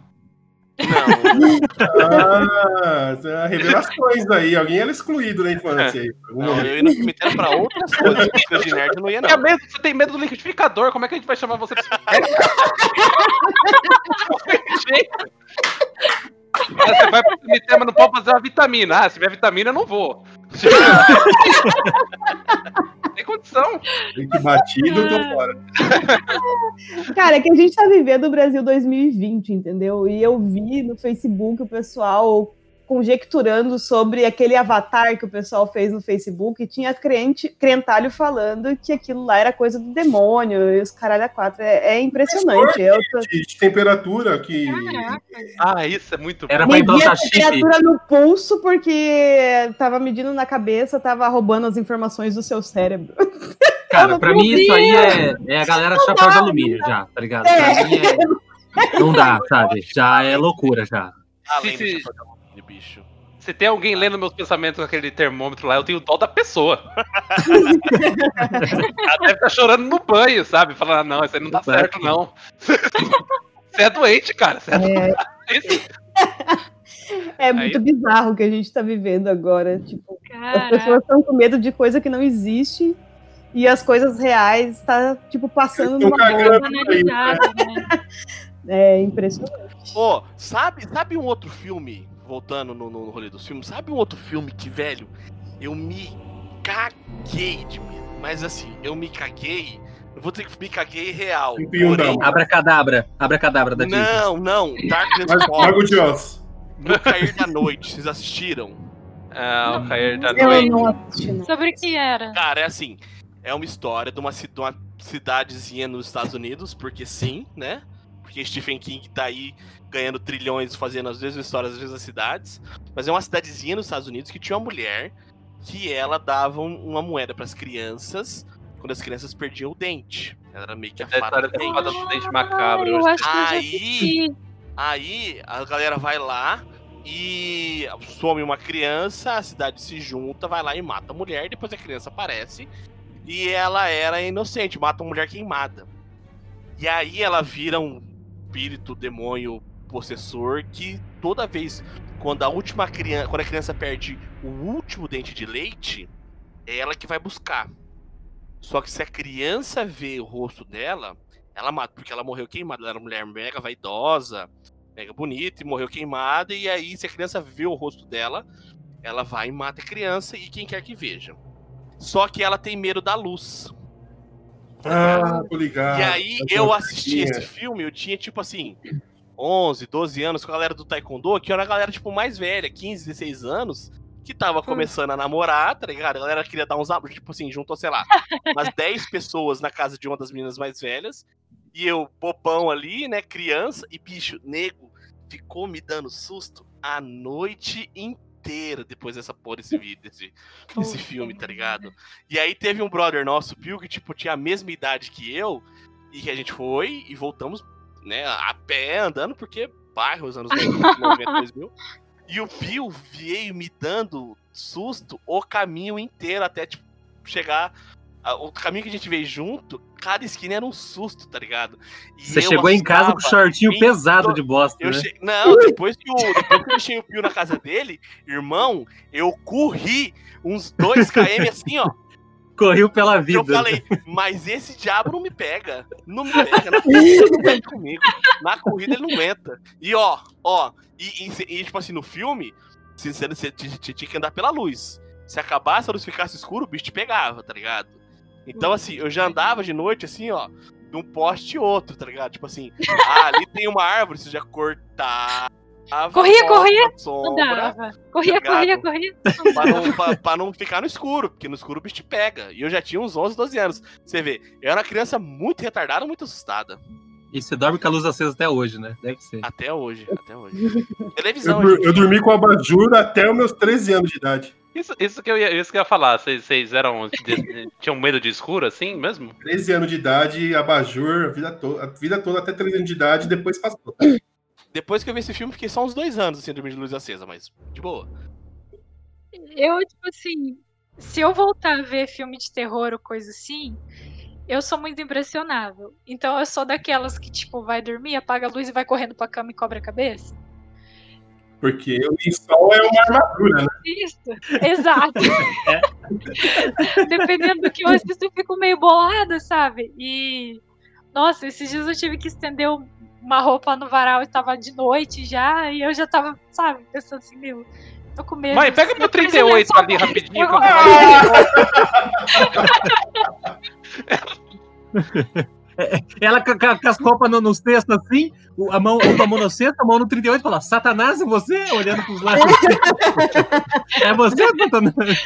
Não, Ah, revelações aí. Alguém era excluído na infância aí. não, momento. eu ia no cemitério pra outras coisas. Coisa de nerd não ia, não. medo- você tem medo do liquidificador, como é que a gente vai chamar você. Ah, Você vai pro cemitério, mas não pode fazer uma vitamina. Ah, se tiver vitamina, eu não vou. Tem condição. Leite batido, eu tô fora. Cara, é que a gente tá vivendo o Brasil 2020, entendeu? E eu vi no Facebook o pessoal conjecturando sobre aquele avatar que o pessoal fez no Facebook e tinha crente, crentalho falando que aquilo lá era coisa do demônio e os caralho a quatro. É, é impressionante. Eu tô... De, de temperatura que. Caraca. Ah, isso é muito Era bom. pra Medi a implantar chip. temperatura no pulso porque tava medindo na cabeça, tava roubando as informações do seu cérebro. Cara, pra mim isso aí é, é a galera chapéu de alumínio já, tá ligado? Pra mim é. Não dá, sabe? Já é loucura já. Se- se- chapéu de bicho. Se tem alguém lendo meus pensamentos com aquele termômetro lá, eu tenho dó da pessoa. Ela deve estar chorando no banho, sabe? Falando, ah, não, isso aí não dá certo, não. Você é doente, cara. Você é doente. É muito bizarro o que a gente tá vivendo agora. Tipo, as pessoas estão com medo de coisa que não existe e as coisas reais tá, tipo, passando numa cagando. boa. Né? É impressionante. Pô, sabe, sabe um outro filme, voltando no, no rolê dos filmes, sabe um outro filme que, velho, eu me caguei de medo. Mas assim, eu me caguei, eu vou ter que me caguei real. Porém, da- Abracadabra, abracadabra da Disney. não, não, Darkness Falls. No Cair da Noite, vocês assistiram? Ah, o cair da Eu noite. não assisti, não. Sobre o que era? Cara, é assim, é uma história de uma, de uma cidadezinha nos Estados Unidos, porque sim, né? Porque Stephen King tá aí ganhando trilhões fazendo as mesmas histórias, as mesmas cidades. Mas é uma cidadezinha nos Estados Unidos que tinha uma mulher que ela dava um- uma moeda pras crianças quando as crianças perdiam o dente. Ela era meio que a fada história do dente. fada do dente macabro. Ah, eu acho Aí-. Aí a galera vai lá E some uma criança, a cidade se junta, vai lá e mata a mulher, depois a criança aparece e ela era inocente, mata uma mulher queimada. E aí ela vira um espírito, demônio, possessor que toda vez quando a última criança, quando a criança perde o último dente de leite, é ela que vai buscar. Só que se a criança vê o rosto dela, ela mata, porque ela morreu queimada. Ela era uma mulher mega vaidosa, mega bonita, e morreu queimada. E aí, se a criança vê o rosto dela, ela vai e mata a criança e quem quer que veja. Só que ela tem medo da luz. Ah, tô ligado. E aí, eu assisti esse filme, eu tinha, tipo assim, 11, 12 anos com a galera do Taekwondo, que era a galera, tipo, mais velha, 15, 16 anos, que tava começando a namorar, tá ligado? A galera queria dar uns abros, tipo assim, juntou, sei lá, umas 10 pessoas na casa de uma das meninas mais velhas, e eu, popão ali, né, criança, e bicho, nego, ficou me dando susto a noite inteira depois dessa porra desse vídeo, desse, desse filme, tá ligado? E aí teve um brother nosso, Pio, que, tipo, tinha a mesma idade que eu, e que a gente foi e voltamos, né, a pé, andando, porque bairro, os anos 90, 2000. E o Pio veio me dando susto o caminho inteiro, até, tipo, chegar... a- O caminho que a gente veio junto, cada esquina era um susto, tá ligado? E Você eu chegou em casa com o shortinho em pesado de bosta, eu né? che... Não, depois que, o, depois que eu deixei o Pio na casa dele, irmão, eu corri uns 2 km assim, ó. Correu pela Eu vida. falei, mas esse diabo não me pega. Não me pega. Na corrida ele não aguenta comigo. Na corrida ele não aguenta. E ó, ó, e, e- e, tipo assim, no filme, você, você, tinha que andar pela luz. Se acabasse a luz ficasse escuro, o bicho te pegava, tá ligado? Então, assim, eu já andava de noite, assim, ó, de um poste e outro, tá ligado? Tipo assim, ah, ali tem uma árvore, você já Corria, corria, sombra, dava. Corria, corria, ligado? corria. pra não, pra, pra não ficar no escuro, porque no escuro o bicho te pega. E eu já tinha uns 11, 12 anos. Você vê, eu era uma criança muito retardada, muito assustada. E você dorme com a luz acesa até hoje, né? Deve ser. Até hoje, até hoje. Televisão, Eu, gente. eu dormi com abajur até os meus 13 anos de idade. Isso, isso, que eu ia, isso que eu ia falar. Vocês, vocês eram. de- tinham medo de escuro assim mesmo? 13 anos de idade, abajur, a vida, to a vida toda até 13 anos de idade, depois passou. Depois que eu vi esse filme, fiquei só uns dois anos assim, dormindo de luz acesa, mas de boa. Eu, tipo assim, se eu voltar a ver filme de terror ou coisa assim, eu sou muito impressionável. Então eu sou daquelas que, tipo, vai dormir, apaga a luz e vai correndo pra cama e cobre a cabeça. Porque o lençol é uma armadura, né? Isso, exato. Dependendo do que eu assisto, eu fico meio bolada, sabe? E. Nossa, esses dias eu tive que estender um- uma roupa no varal e tava de noite já, e eu já tava, sabe, pensando assim, meu, tô com medo. Mãe, pega meu Depois eu 38 lençol- ali rapidinho. que eu Ela com, com- com as roupas no, no cesto assim, a mão, uma mão no cesto, a mão no 38, fala: Satanás, é você? Olhando pros lados. é você, Satanás?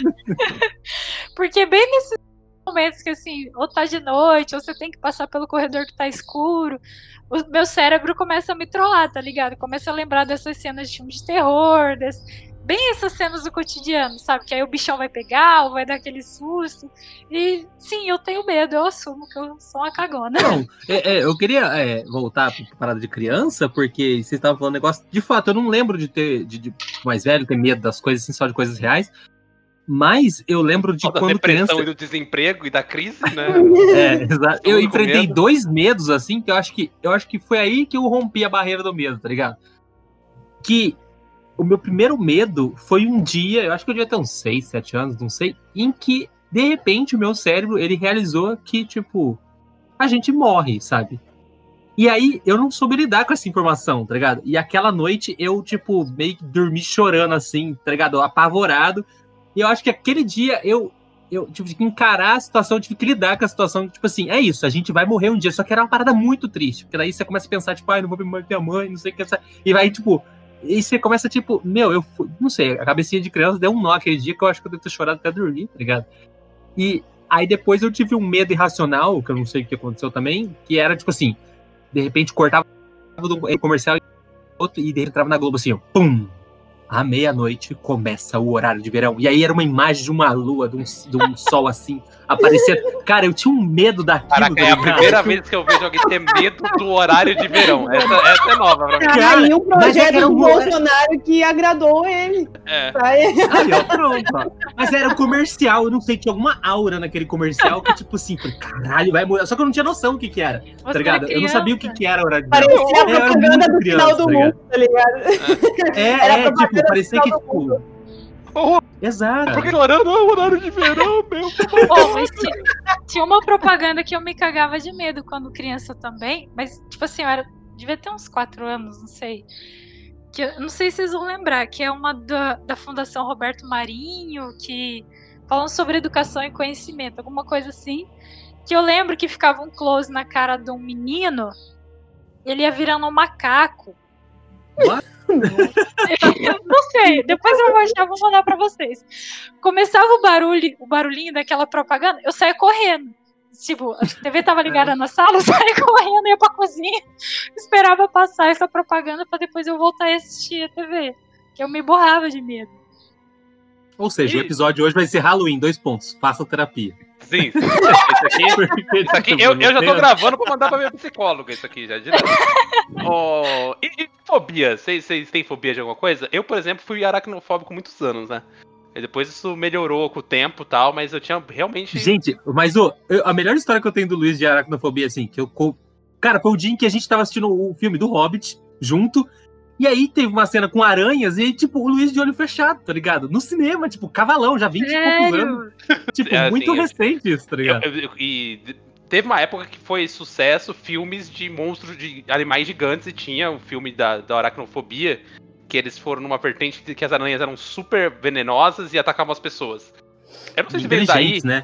Porque bem nesses momentos que assim, ou tá de noite, ou você tem que passar pelo corredor que tá escuro, o meu cérebro começa a me trollar, tá ligado? Começa a lembrar dessas cenas de filme de terror, desse- bem essas cenas do cotidiano, sabe? Que aí o bichão vai pegar, ou vai dar aquele susto. E sim, eu tenho medo, eu assumo que eu sou uma cagona. Não, é, é, eu queria é, voltar pra parada de criança, porque vocês estavam falando negócio. De fato, eu não lembro de ter, de, de mais velho, ter medo das coisas, assim, só de coisas reais. Mas eu lembro de da quando depressão criança. e do desemprego e da crise, né? É, exato. Todo Eu enfrentei medo. dois medos, assim, que eu acho que eu acho que foi aí que eu rompi a barreira do medo, tá ligado? Que o meu primeiro medo foi um dia, eu acho que eu devia ter uns 6, 7 anos, não sei, em que, de repente, o meu cérebro, ele realizou que, tipo, a gente morre, sabe? E aí, eu não soube lidar com essa informação, tá ligado? E aquela noite, eu, tipo, meio que dormi chorando, assim, tá ligado? Apavorado. E eu acho que aquele dia, eu, eu tive que encarar a situação, tive que lidar com a situação, tipo assim, é isso, a gente vai morrer um dia, só que era uma parada muito triste, porque daí você começa a pensar, tipo, ai, não vou ver minha mãe, não sei o que, e vai, tipo, e você começa, tipo, meu, eu não sei, a cabecinha de criança deu um nó aquele dia que eu acho que eu devo ter chorado até dormir, tá ligado? E aí depois eu tive um medo irracional, que eu não sei o que aconteceu também, que era, tipo assim, de repente cortava do comercial e outro, e daí entrava na Globo assim, ó, pum! À meia-noite começa o horário de verão. E aí era uma imagem de uma lua, de um, de um sol assim, aparecendo. Cara, eu tinha um medo daquilo. Caraca, tá é a ligado? primeira vez que eu vejo alguém ter medo do horário de verão. Essa, essa é nova pra mim. Cara, Cara, e um mas projeto do um- Bolsonaro que agradou ele. É. Tá? É. Aí, ó, pronto, ó. Mas era um comercial, eu não sei, tinha alguma aura naquele comercial que, tipo assim, falei, caralho, vai morrer. Só que eu não tinha noção o que que era, tá Você ligado? era Eu não sabia o que que era a hora de verão. Parecia a propaganda do criança, final do tá ligado? mundo, tá ligado? É, Era é, propaganda tipo, parecia que, tipo... Oh, Exato. por que ignorando? Não, horário de verão, meu. Pô, mas tinha, tinha uma propaganda que eu me cagava de medo quando criança também. Mas, tipo assim, eu era, devia ter uns 4 anos, não sei. Que eu não sei se vocês vão lembrar, que é uma da, da Fundação Roberto Marinho, que falam sobre educação e conhecimento, alguma coisa assim. Que eu lembro que ficava um close na cara de um menino, ele ia virando um macaco. What? Eu não sei, depois eu vou achar, vou mandar pra vocês. Começava o barulho, o barulhinho daquela propaganda, eu saía correndo. Tipo, a TV tava ligada na sala, eu saía correndo, ia pra cozinha, esperava passar essa propaganda pra depois eu voltar e assistir a TV. Que eu me borrava de medo. Ou seja, o Ih. episódio hoje vai ser Halloween, dois pontos. Faça terapia. Sim. Isso aqui, isso aqui eu, eu já tô gravando pra mandar pra minha psicóloga isso aqui já, direto. Oh, e, e fobia? Vocês têm fobia de alguma coisa? Eu, por exemplo, fui aracnofóbico muitos anos, né? E depois isso melhorou com o tempo e tal, mas eu tinha realmente. Gente, mas eu- a melhor história que eu tenho do Luiz de aracnofobia, assim, que eu. Cara, foi o dia em que a gente tava assistindo o filme do Hobbit junto. E aí teve uma cena com aranhas e tipo, o Luiz de olho fechado, tá ligado? No cinema, tipo, cavalão, já 20 e poucos anos. Sério? Tipo, É, muito assim, recente isso, tá Eu- ligado? eu- eu- e de- teve uma época que foi sucesso filmes de monstros de animais gigantes e tinha o filme da, da aracnofobia, que eles foram numa vertente de que as aranhas eram super venenosas e atacavam as pessoas. Eu não sei se veio daí. Inteligentes, né?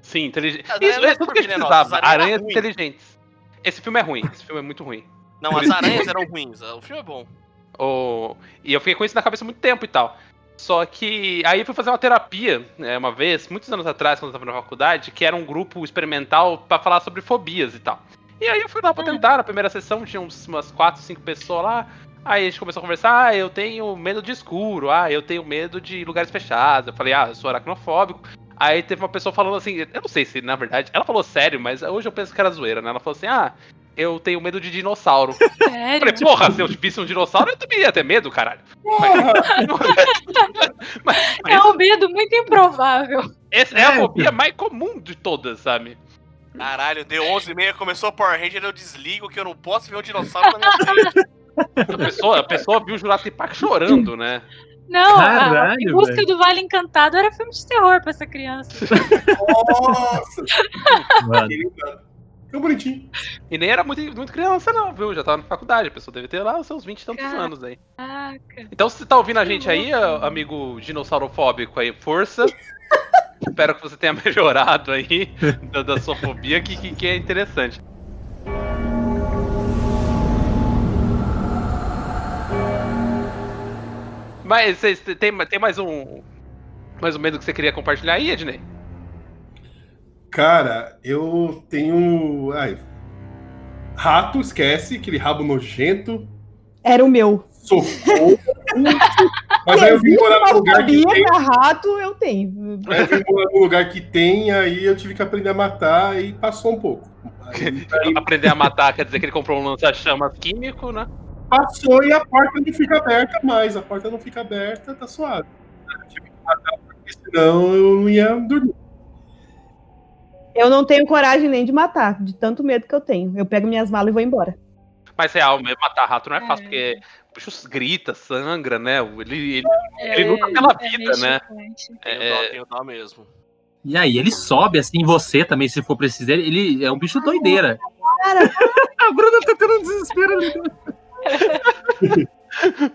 Sim, inteligente. Isso aranhas é tudo que a gente precisava. as aranhas Aranhas inteligentes. Esse filme é ruim. Esse filme é muito ruim. Não, as aranhas eram ruins. O filme é bom. O- E eu fiquei com isso na cabeça há muito tempo e tal. Só que aí eu fui fazer uma terapia, né, uma vez, muitos anos atrás, quando eu tava na faculdade, que era um grupo experimental pra falar sobre fobias e tal. E aí eu fui lá pra tentar, na primeira sessão tinha uns, umas 4, 5 pessoas lá. Aí a gente começou a conversar, ah, eu tenho medo de escuro, ah, eu tenho medo de lugares fechados. Eu falei, ah, eu sou aracnofóbico. Aí teve uma pessoa falando assim, eu não sei se na verdade, ela falou sério, mas hoje eu penso que era zoeira, né? Ela falou assim, ah, eu tenho medo de dinossauro. Eu Sério? falei, porra, se eu visse um dinossauro, eu também ia ter medo, caralho. Mas, mas É um medo muito improvável. essa é a É, fobia mais comum de todas, sabe? Caralho, deu 11 e meia, começou o Power Ranger, eu desligo que eu não posso ver um dinossauro na minha frente. A pessoa, a pessoa viu o Jurassic Park chorando, né? Não, a- Caralho, Em Busca velho. do Vale Encantado era filme de terror pra essa criança. Nossa! Mano. Que bonitinho. E nem era muito, muito criança, não, viu? Já tava na faculdade, a pessoa deve ter lá os seus 20 e tantos Caraca. anos aí. Então, se você tá ouvindo a gente aí, amigo dinossaurofóbico aí, força. Espero que você tenha melhorado aí da, da sua fobia, que, que, que é interessante. Mas vocês tem, tem mais um. Mais um medo que você queria compartilhar aí, Ednei? Cara, eu tenho. Ai. Rato, esquece, aquele rabo nojento. Era o meu. Socorro. Mas aí eu vim morar num lugar que tem. pra rato, eu tenho. Aí eu vim morar num lugar que tem, aí eu tive que aprender a matar e passou um pouco. Aí, aí Aprender a matar quer dizer que ele comprou um lança-chamas químico, né? passou e a porta não fica aberta mais. A porta não fica aberta, tá suave. Eu tive que matar, porque senão eu não ia dormir. Eu não tenho coragem nem de matar, de tanto medo que eu tenho. Eu pego minhas malas e vou embora. Mas real, mesmo matar rato não é fácil, É. porque o bicho grita, sangra, né? Ele, ele, É, Ele luta pela é vida, né? É. dó, tenho dó mesmo. E aí, ele sobe assim em você também, se for preciso. Ele, é um bicho doideira. Cara. a Bruna tá tendo um desespero ali.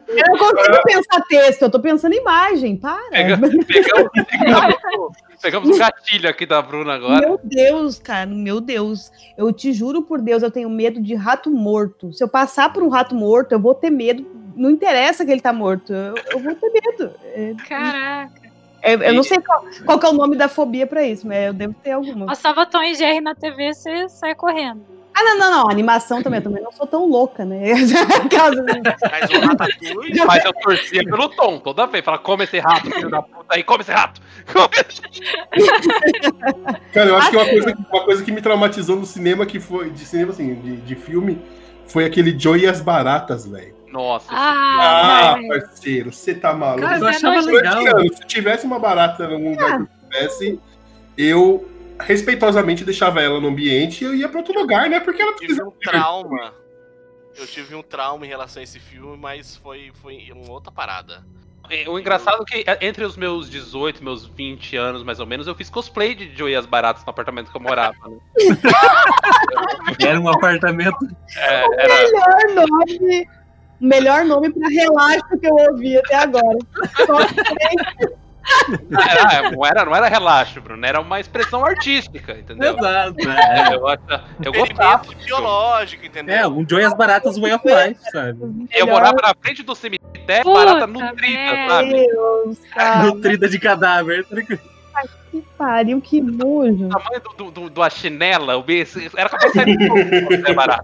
Eu não consigo pensar texto, eu tô pensando em imagem, para. Pega- pegamos, pegamos, pegamos o gatilho aqui da Bruna agora. Meu Deus, cara, meu Deus. Eu te juro por Deus, eu tenho medo de rato morto. Se eu passar por um rato morto, eu vou ter medo. Não interessa que ele tá morto, eu, eu vou ter medo. É, Caraca. é, eu não sei qual, qual que é o nome da fobia pra isso, mas eu devo ter alguma. Passava Tom e Jerry na TV, você sai correndo. Ah, não, não, não. Animação também. Eu também não sou tão louca, né? Mas o Ratatouille. Mas eu torcia pelo tom, toda vez. Fala, come esse rato, filho da puta aí, come esse rato. Come esse- Cara, eu acho que Ah, uma coisa, uma coisa que me traumatizou no cinema, que foi. De cinema, assim, de, de filme, foi aquele Joe e as Baratas, velho. Nossa. Ah, Ah, parceiro, você tá maluco. Cara, eu Mas achava legal. Se tivesse uma barata em algum lugar que eu tivesse, eu respeitosamente deixava ela no ambiente e eu ia pra outro lugar, né? Porque ela Eu tive precisa. um trauma. Eu tive um trauma em relação a esse filme, mas foi, foi uma outra parada. O engraçado é que é, entre os meus 18 meus 20 anos, mais ou menos, eu fiz cosplay de Joey e as Baratas no apartamento que eu morava. né? Era um apartamento. É, era, melhor nome. Melhor nome pra relaxo que eu ouvi até agora. Só que era, não, era, não era relaxo, Bruno, era uma expressão artística, entendeu? Exato. É, Eu, acha- eu gostava. Biológico, entendeu? é um Joy as Baratas Way of Life, sabe? Eu morava na frente do cemitério, Puta barata nutrida, sabe? Deus, Nutrida de cadáver. tá ligado? Que pariu, que nojo. O tamanho do, do, do, da chinela, o bicho, era capaz de sair do é barato?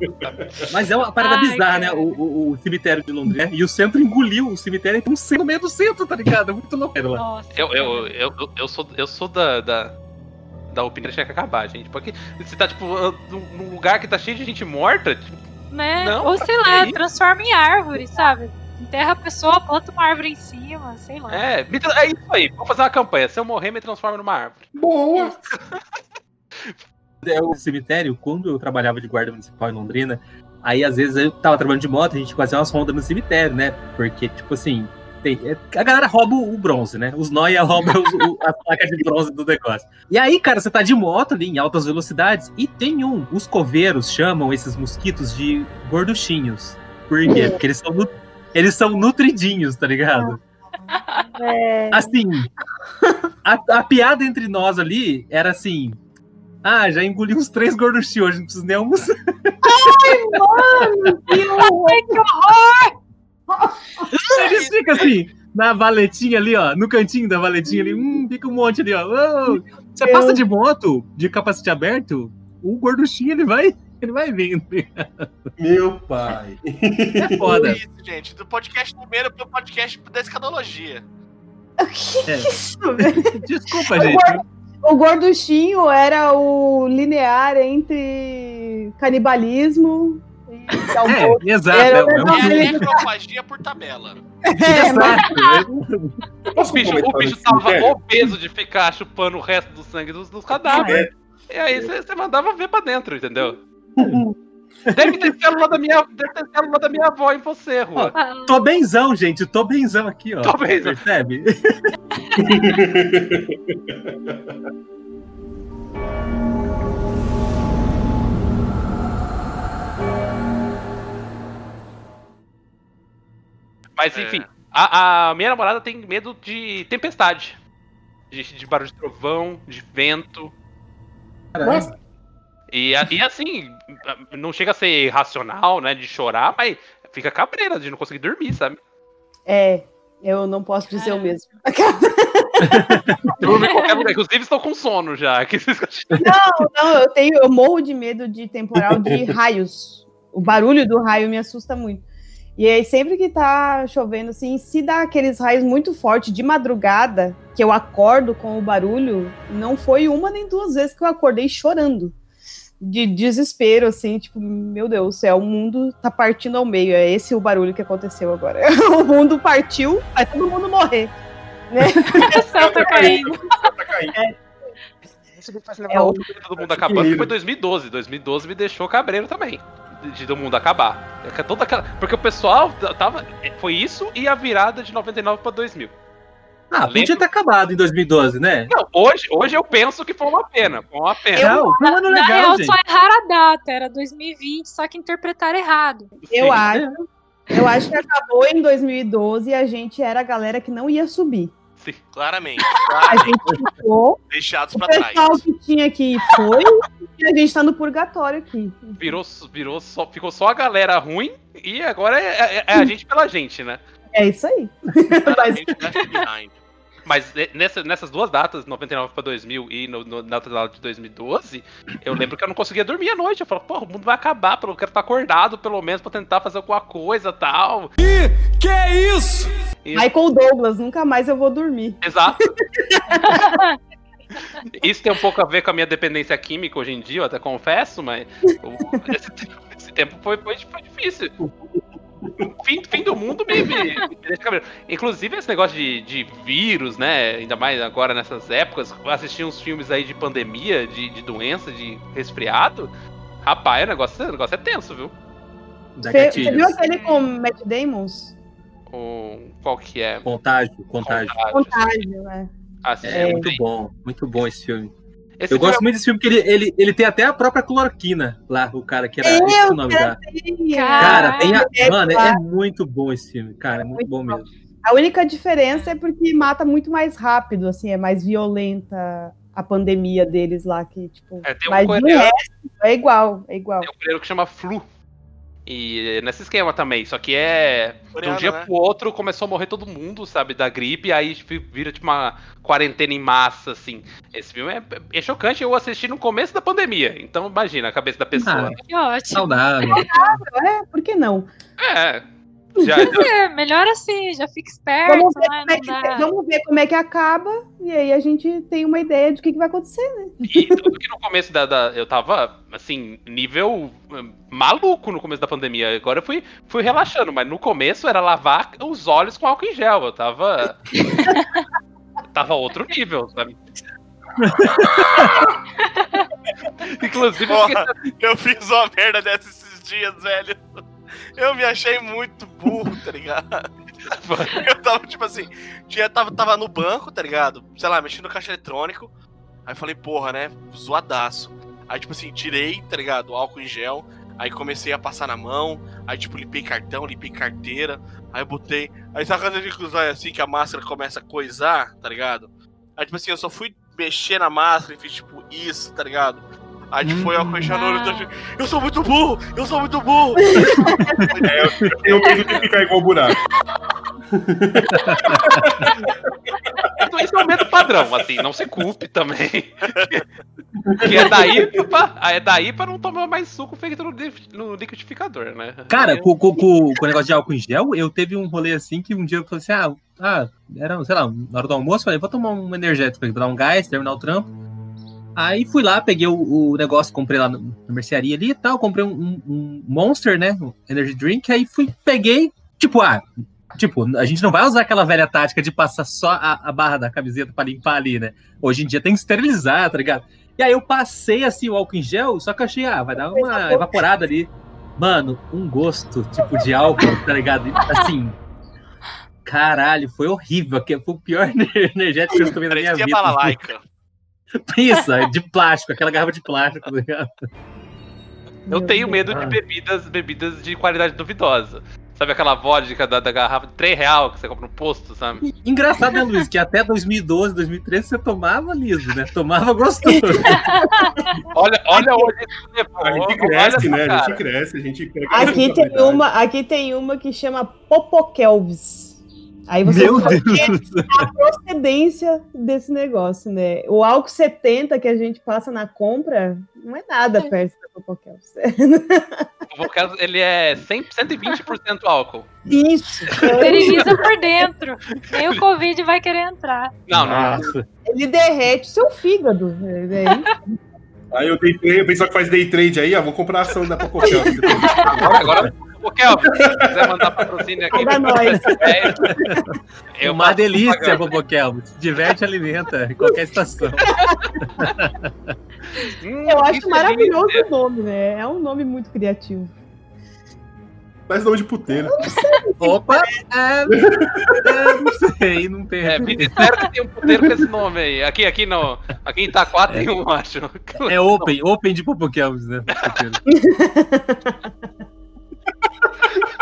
Mas é uma parada Ai, bizarra, né? O, o- o cemitério de Londres. né? E o centro engoliu o cemitério e tem um centro no meio do centro, tá ligado? É muito louco. Nossa. Eu, eu, eu, eu, eu sou, eu sou da, da, da opinião que tinha que acabar, gente. Porque você tá, tipo, num lugar que tá cheio de gente morta, tipo, Né? Não, Ou pra sei lá, transforma em árvore, sabe? Enterra a pessoa, planta uma árvore em cima, sei lá. é, é isso aí. Vamos fazer uma campanha. Se eu morrer, me transforma numa árvore. Boa! É, o cemitério, quando eu trabalhava de guarda municipal em Londrina, aí às vezes eu tava trabalhando de moto, a gente fazia umas rondas no cemitério, né? Porque, tipo assim, tem- é, a galera rouba o bronze, né? Os noia roubam os- o- as placas de bronze do negócio. E aí, cara, você tá de moto ali em altas velocidades e tem um. Os coveiros chamam esses mosquitos de gorduchinhos. Por quê? Porque eles são, eles são nutridinhos, tá ligado? É, Assim, a, a piada entre nós ali era assim. Ah, já engoli uns três gorduchinhos hoje, não preciso nem almoçar. que horror! Eles ficam assim, na valetinha ali, ó, no cantinho da valetinha ali, hum, fica um monte ali, ó. Ô, Você passa de moto, de capacete aberto, o gorduchinho ele vai, ele vai vindo. Meu pai. É É foda. isso, gente. Do podcast primeiro pro podcast da escadologia. O que É. é isso, velho? Desculpa, gente. O gorduchinho era o linear entre canibalismo e É, almoço. exato. Era É, é. É necrofagia por tabela. É, mas O bicho, o bicho tava obeso de ficar chupando o resto do sangue dos, dos cadáveres. E aí você você mandava ver pra dentro, entendeu? Deve ter célula da minha, deve ter célula da minha avó em você, Rua. Ah, Tô benzão, gente. Tô benzão aqui, ó. Tô benzão. Percebe? Mas É. enfim, a, a minha namorada tem medo de tempestade. De, de barulho de trovão, de vento. Nossa, E, a- e assim, não chega a ser racional, né? De chorar, mas fica cabreira de não conseguir dormir, sabe? é, eu não posso dizer o Cara. mesmo. Dorme em qualquer lugar. Inclusive, estou com sono já. Que- Não, não, eu tenho, eu morro de medo de temporal de raios. O barulho do raio me assusta muito. E aí, sempre que tá chovendo, assim, se dá aqueles raios muito fortes de madrugada, que eu acordo com o barulho, não foi uma nem duas vezes que eu acordei chorando. De desespero, assim, tipo, meu Deus do céu, o mundo tá partindo ao meio. É esse o barulho que aconteceu agora. o mundo partiu, vai todo mundo morrer. o céu tá caindo. tá caindo. É o- todo mundo acabando. Foi 2012. 2012 me deixou cabreiro também. De, de do mundo acabar. É toda aquela- Porque o pessoal tava. Foi isso e a virada de 99 pra 2000. Ah, Lembro. podia ter acabado em 2012, né? Não, hoje, hoje eu penso que foi uma pena. Foi uma pena. Não, foi um ano Na legal, real, gente. só erraram a data, era 2020, só que interpretaram errado. Eu Sim. acho. Eu acho que acabou em 2012 e a gente era a galera que não ia subir. Sim. Claramente. A claramente. gente ficou, Deixados o pra trás. pessoal que tinha ir foi, e a gente tá no purgatório aqui. Virou, virou só, ficou só a galera ruim e agora é, é- é a gente pela gente, né? É isso aí. Mas Claramente left behind. Mas ne- nessa- nessas duas datas, 99 pra 2000 e no, no, na outra data de 2012, eu lembro que eu não conseguia dormir à noite. Eu falava, porra, o mundo vai acabar, pelo- eu quero estar acordado pelo menos pra tentar fazer alguma coisa tal. Que é isso? E- Michael Douglas, nunca mais eu vou dormir. Exato. Isso tem um pouco a ver com a minha dependência química hoje em dia, eu até confesso, mas esse, tempo- esse tempo foi, foi, foi difícil. O fim, fim do mundo me, me- me deixa cabreiro. Inclusive esse negócio de, de vírus, né? Ainda mais agora nessas épocas, assistir uns filmes aí de pandemia, de, de doença, de resfriado. Rapaz, o negócio, o negócio é tenso, viu? Você, viu aquele com Matt Damon? O, qual que é? Contágio, contágio. Contágio, né? Assisti É, um muito bom, muito bom esse filme. Esse Eu gosto muito desse filme, porque ele, ele, ele tem até a própria cloroquina lá, o cara que era. Eu é o nome da. Cara, tem a. É, Mano, é claro. muito bom esse filme, cara. É muito bom mesmo. A única diferença é porque mata muito mais rápido, assim, é mais violenta a pandemia deles lá, que, tipo. É, tem um mas resto é igual, é igual. Tem um coreano que chama Flu. E é nesse esquema também, só que é. de um dia né? pro outro começou a morrer todo mundo, sabe, da gripe, aí vira tipo uma quarentena em massa, assim. Esse filme é, é chocante, eu assisti no começo da pandemia, então imagina a cabeça da pessoa. Que ótimo. Saudável. É, por que não? É. Já, É, melhor assim, já fica esperto, Vamos ver, né? como é que, vamos ver como é que acaba, e aí a gente tem uma ideia de o que, que vai acontecer, né? e tudo que no começo da, da- Eu tava, assim, nível hum, maluco no começo da pandemia. Agora eu fui, fui relaxando, mas no começo era lavar os olhos com álcool em gel. Eu tava. tava outro nível, sabe? Inclusive, Porra, eu fiz uma merda dessa esses dias, velho. Eu me achei muito burro, tá ligado? Eu tava, tipo assim, tinha, tava, tava no banco, tá ligado? Sei lá, mexendo no caixa eletrônico. Aí falei, porra, né? Zoadaço. Aí, tipo assim, tirei, tá ligado? Álcool em gel. Aí comecei a passar na mão. Aí, tipo, limpei cartão, limpei carteira. Aí botei. Aí sabe quando a gente usa assim que a máscara começa a coisar, tá ligado? Aí, tipo assim, eu só fui mexer na máscara e fiz, tipo, isso, tá ligado? Aí, tipo, foi em gel no tipo, eu sou muito burro! Eu sou muito burro! Eu tenho medo de ficar igual buraco. Então, Isso é um medo padrão, assim, não se culpe também. que é daí, pra, é daí pra não tomar mais suco feito no, no liquidificador, né? Cara, com, com, com, com o negócio de álcool em gel, eu teve um rolê assim que um dia eu falei assim: ah, ah era, sei lá, na hora do almoço, falei, vou tomar um energético pra dar um gás, terminar o trampo. Aí fui lá, peguei o, o negócio, comprei lá na mercearia ali e tal, comprei um, um- um Monster, né? Um Energy Drink, aí fui, peguei, tipo, ah, tipo, a gente não vai usar aquela velha tática de passar só a, a barra da camiseta pra limpar ali, né? Hoje em dia tem que esterilizar, tá ligado? E aí eu passei assim o álcool em gel, só que achei, ah, vai dar uma evaporada ali. Mano, um gosto, tipo, de álcool, tá ligado? Assim. Caralho, foi horrível. que Foi o pior energético que eu tomei na minha Parecia vida. balalaica. Isso, é de plástico, aquela garrafa de plástico, tá ligado? Eu Meu tenho Deus. medo de bebidas, bebidas de qualidade duvidosa. Sabe aquela vodka da, da garrafa de 3 real que você compra no posto, sabe? Engraçado, né, Luiz? Que até 2012, 2013 você tomava liso, né? Tomava gostoso. Olha, olha onde isso levou. A gente cresce, né? A cara. gente cresce, a gente Aqui tem, uma, aqui tem uma que chama Popokelvis. Aí você Meu Deus. a procedência desse negócio, né? O álcool 70 que a gente passa na compra não é nada perto da Popokelvis. O Volcano, ele é 100, 120% álcool. Isso. Esteriliza por dentro. Nem o Covid vai querer entrar. Não, não. Nossa. Ele derrete seu fígado. É. Aí eu dei trade, o pessoal que faz day trade aí, ó, vou comprar a ação da Popocel. Agora, o Kelvin, se quiser mandar patrocínio aqui, Manda nós. eu uma delícia. Boboquel. Se diverte e alimenta em qualquer estação. Hum, Eu acho é maravilhoso delícia. o nome, né? É um nome muito criativo. Faz nome de puteiro. Opa! É, é, não sei, não tem. É, me disseram que tem um puteiro com esse nome aí. Aqui, aqui, no, aqui em Itaquá tem um, acho. É Open, Open de Popokelvis, né?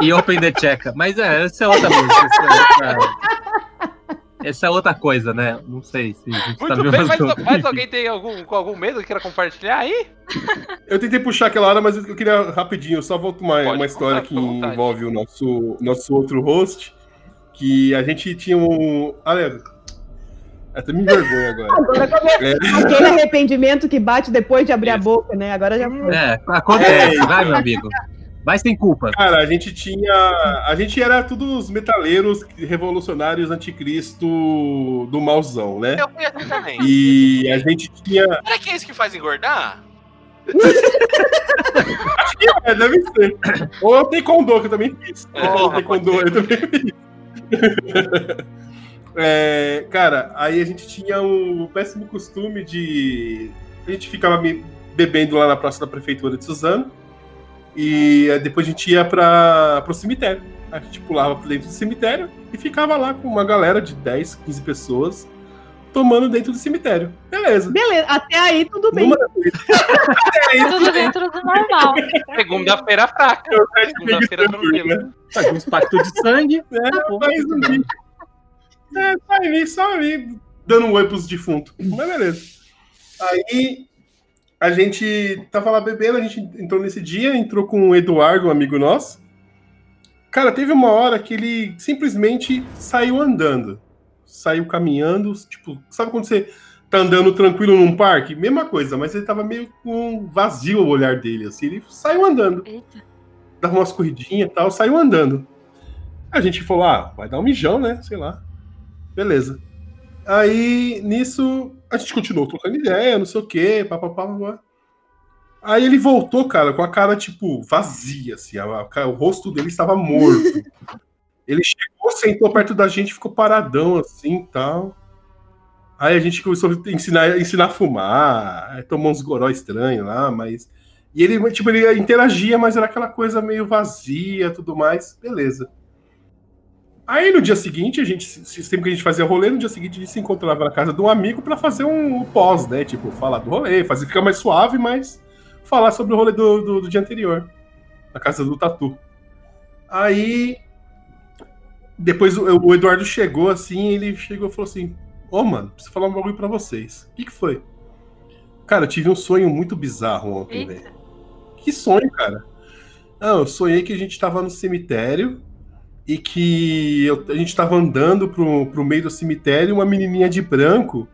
e Open the Checa. Mas é, essa é outra música. Essa é outra, essa é outra coisa, né? Não sei se a gente tá Muito no bem, mas, mas alguém tem algum, algum medo que queira compartilhar aí? Eu tentei puxar aquela hora, mas eu queria rapidinho, só volto uma, Pode uma história que envolve o nosso, nosso outro host, que a gente tinha um... Olha, Até me envergonha agora. Agora come- É. aquele arrependimento que bate depois de abrir a boca, né? Agora já. É, acontece, vai, meu amigo. Vai sem culpa. Cara, a gente tinha. A gente era todos os metaleiros revolucionários anticristo do malzão, né? Eu fui assim também. E a gente tinha. Será que é isso que faz engordar? É, deve ser. Ou taekwondo, que eu também fiz. É, Ou pode taekwondo, eu também fiz. É, cara, aí a gente tinha o péssimo costume de. A gente ficava me- bebendo lá na praça da prefeitura de Suzano. E depois a gente ia para pro cemitério. A gente pulava pra dentro do cemitério e ficava lá com uma galera de 10, 15 pessoas tomando dentro do cemitério. Beleza. Beleza, até aí tudo bem. Numa Até aí, Tudo dentro do normal. Segunda-feira fraca. Segunda-feira tranquila. né? Faz uns pactos de sangue. É, Tá mas um. É, só ali, só ali, dando um oi pros defuntos. Mas beleza. Aí a gente tava lá bebendo, a gente entrou nesse dia, entrou com o Eduardo, um amigo nosso. Cara, teve uma hora que ele simplesmente saiu andando. Saiu caminhando, tipo, sabe quando você tá andando tranquilo num parque? Mesma coisa, mas ele tava meio com vazio o olhar dele, assim. Ele saiu andando Eita. dava umas corridinhas e tal, saiu andando. A gente falou, ah, vai dar um mijão, né? Sei lá. Beleza. Aí, nisso, a gente continuou trocando ideia, não sei o quê, papapá. Aí ele voltou, cara, com a cara, tipo, vazia, assim. a- a- o rosto dele estava morto. Ele chegou, sentou perto da gente, ficou paradão, assim, e tal. Aí a gente começou a ensinar, ensinar a fumar, aí tomou uns goró estranhos lá, mas... E ele, tipo, ele interagia, mas era aquela coisa meio vazia, tudo mais. Beleza. Aí no dia seguinte, a gente, se- sempre que a gente fazia rolê, no dia seguinte a gente se encontrava na casa de um amigo pra fazer um pós, né? Tipo, falar do rolê, fazer ficar mais suave, mas falar sobre o rolê do, do, do dia anterior. Na casa do Tatu. Aí. Depois o, o Eduardo chegou assim, ele chegou e falou assim: Ô, mano, preciso falar um bagulho pra vocês. O que, que foi? Cara, eu tive um sonho muito bizarro ontem, velho. Que sonho, cara? Não, eu sonhei que a gente tava no cemitério e que eu- a gente tava andando pro, pro meio do cemitério uma menininha de branco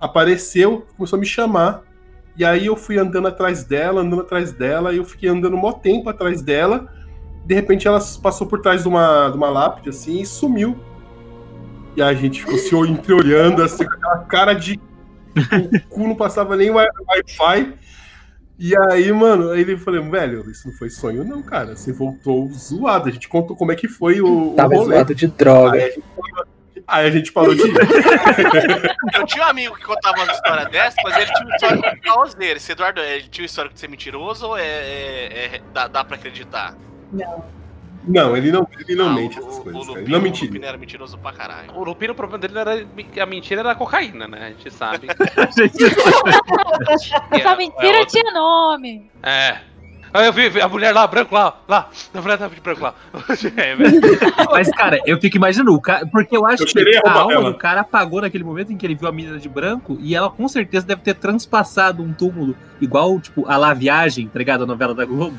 apareceu, começou a me chamar. E aí eu fui andando atrás dela, andando atrás dela, e eu fiquei andando um mó tempo atrás dela. De repente ela passou por trás de uma, de uma lápide assim e sumiu. E a gente ficou se entreolhando assim, com aquela cara de. O cu não passava nem wi- Wi-Fi. E aí, mano, aí ele falou, velho, isso não foi sonho, não, cara. Você voltou zoado. A gente contou como é que foi o, o Tava rolê. zoado de droga. Aí a, gente, aí a gente parou de ir. Eu tinha um amigo que contava uma história dessa, mas ele tinha um histórico de caoseiro. Esse Eduardo, ele tinha um histórico de ser mentiroso ou é, é- é- dá, dá pra acreditar? Não, ele não, ele não Ah, mente o- essas o- coisas. o cara. Ele Lupino- não O mentiria. Lupino era mentiroso pra caralho. O Lupino, o problema dele era a mentira era a cocaína, né? A gente sabe. Essa mentira é, outra- tinha nome. É. Aí eu vi vi a mulher lá, branco lá, lá. A mulher tava de branco lá. É. Mas, cara, eu fico imaginando, o cara, porque eu acho Eu que a alma do cara apagou naquele momento em que ele viu a menina de branco e ela com certeza deve ter transpassado um túmulo, igual, tipo, a La Viagem, tá ligado? A novela da Globo.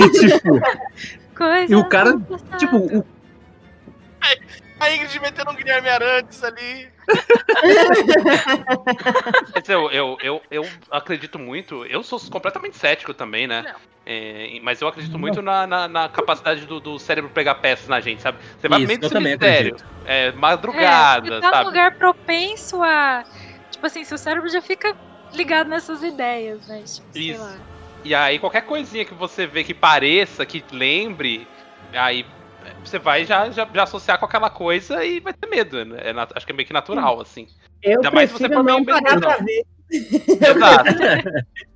E, tipo, Coisa E o cara, tipo, o A Ingrid metendo um Guilherme Arantes ali. Quer dizer, eu, eu, eu, eu acredito muito. Eu sou completamente cético também, né? É, mas eu acredito muito na, na, na capacidade do, do cérebro pegar peças na gente, sabe? Você vai Isso, meio do cemitério, é, É, madrugada, você tá num sabe? lugar propenso a. Tipo assim, seu cérebro já fica ligado nessas ideias, né? Tipo, sei Isso. lá. E aí qualquer coisinha que você vê que pareça, que lembre, aí você vai já, já, já associar com aquela coisa e vai ter medo. Né? É acho que é meio que natural, assim. Eu Ainda mais se você for não meio pagar pra ver. Exato.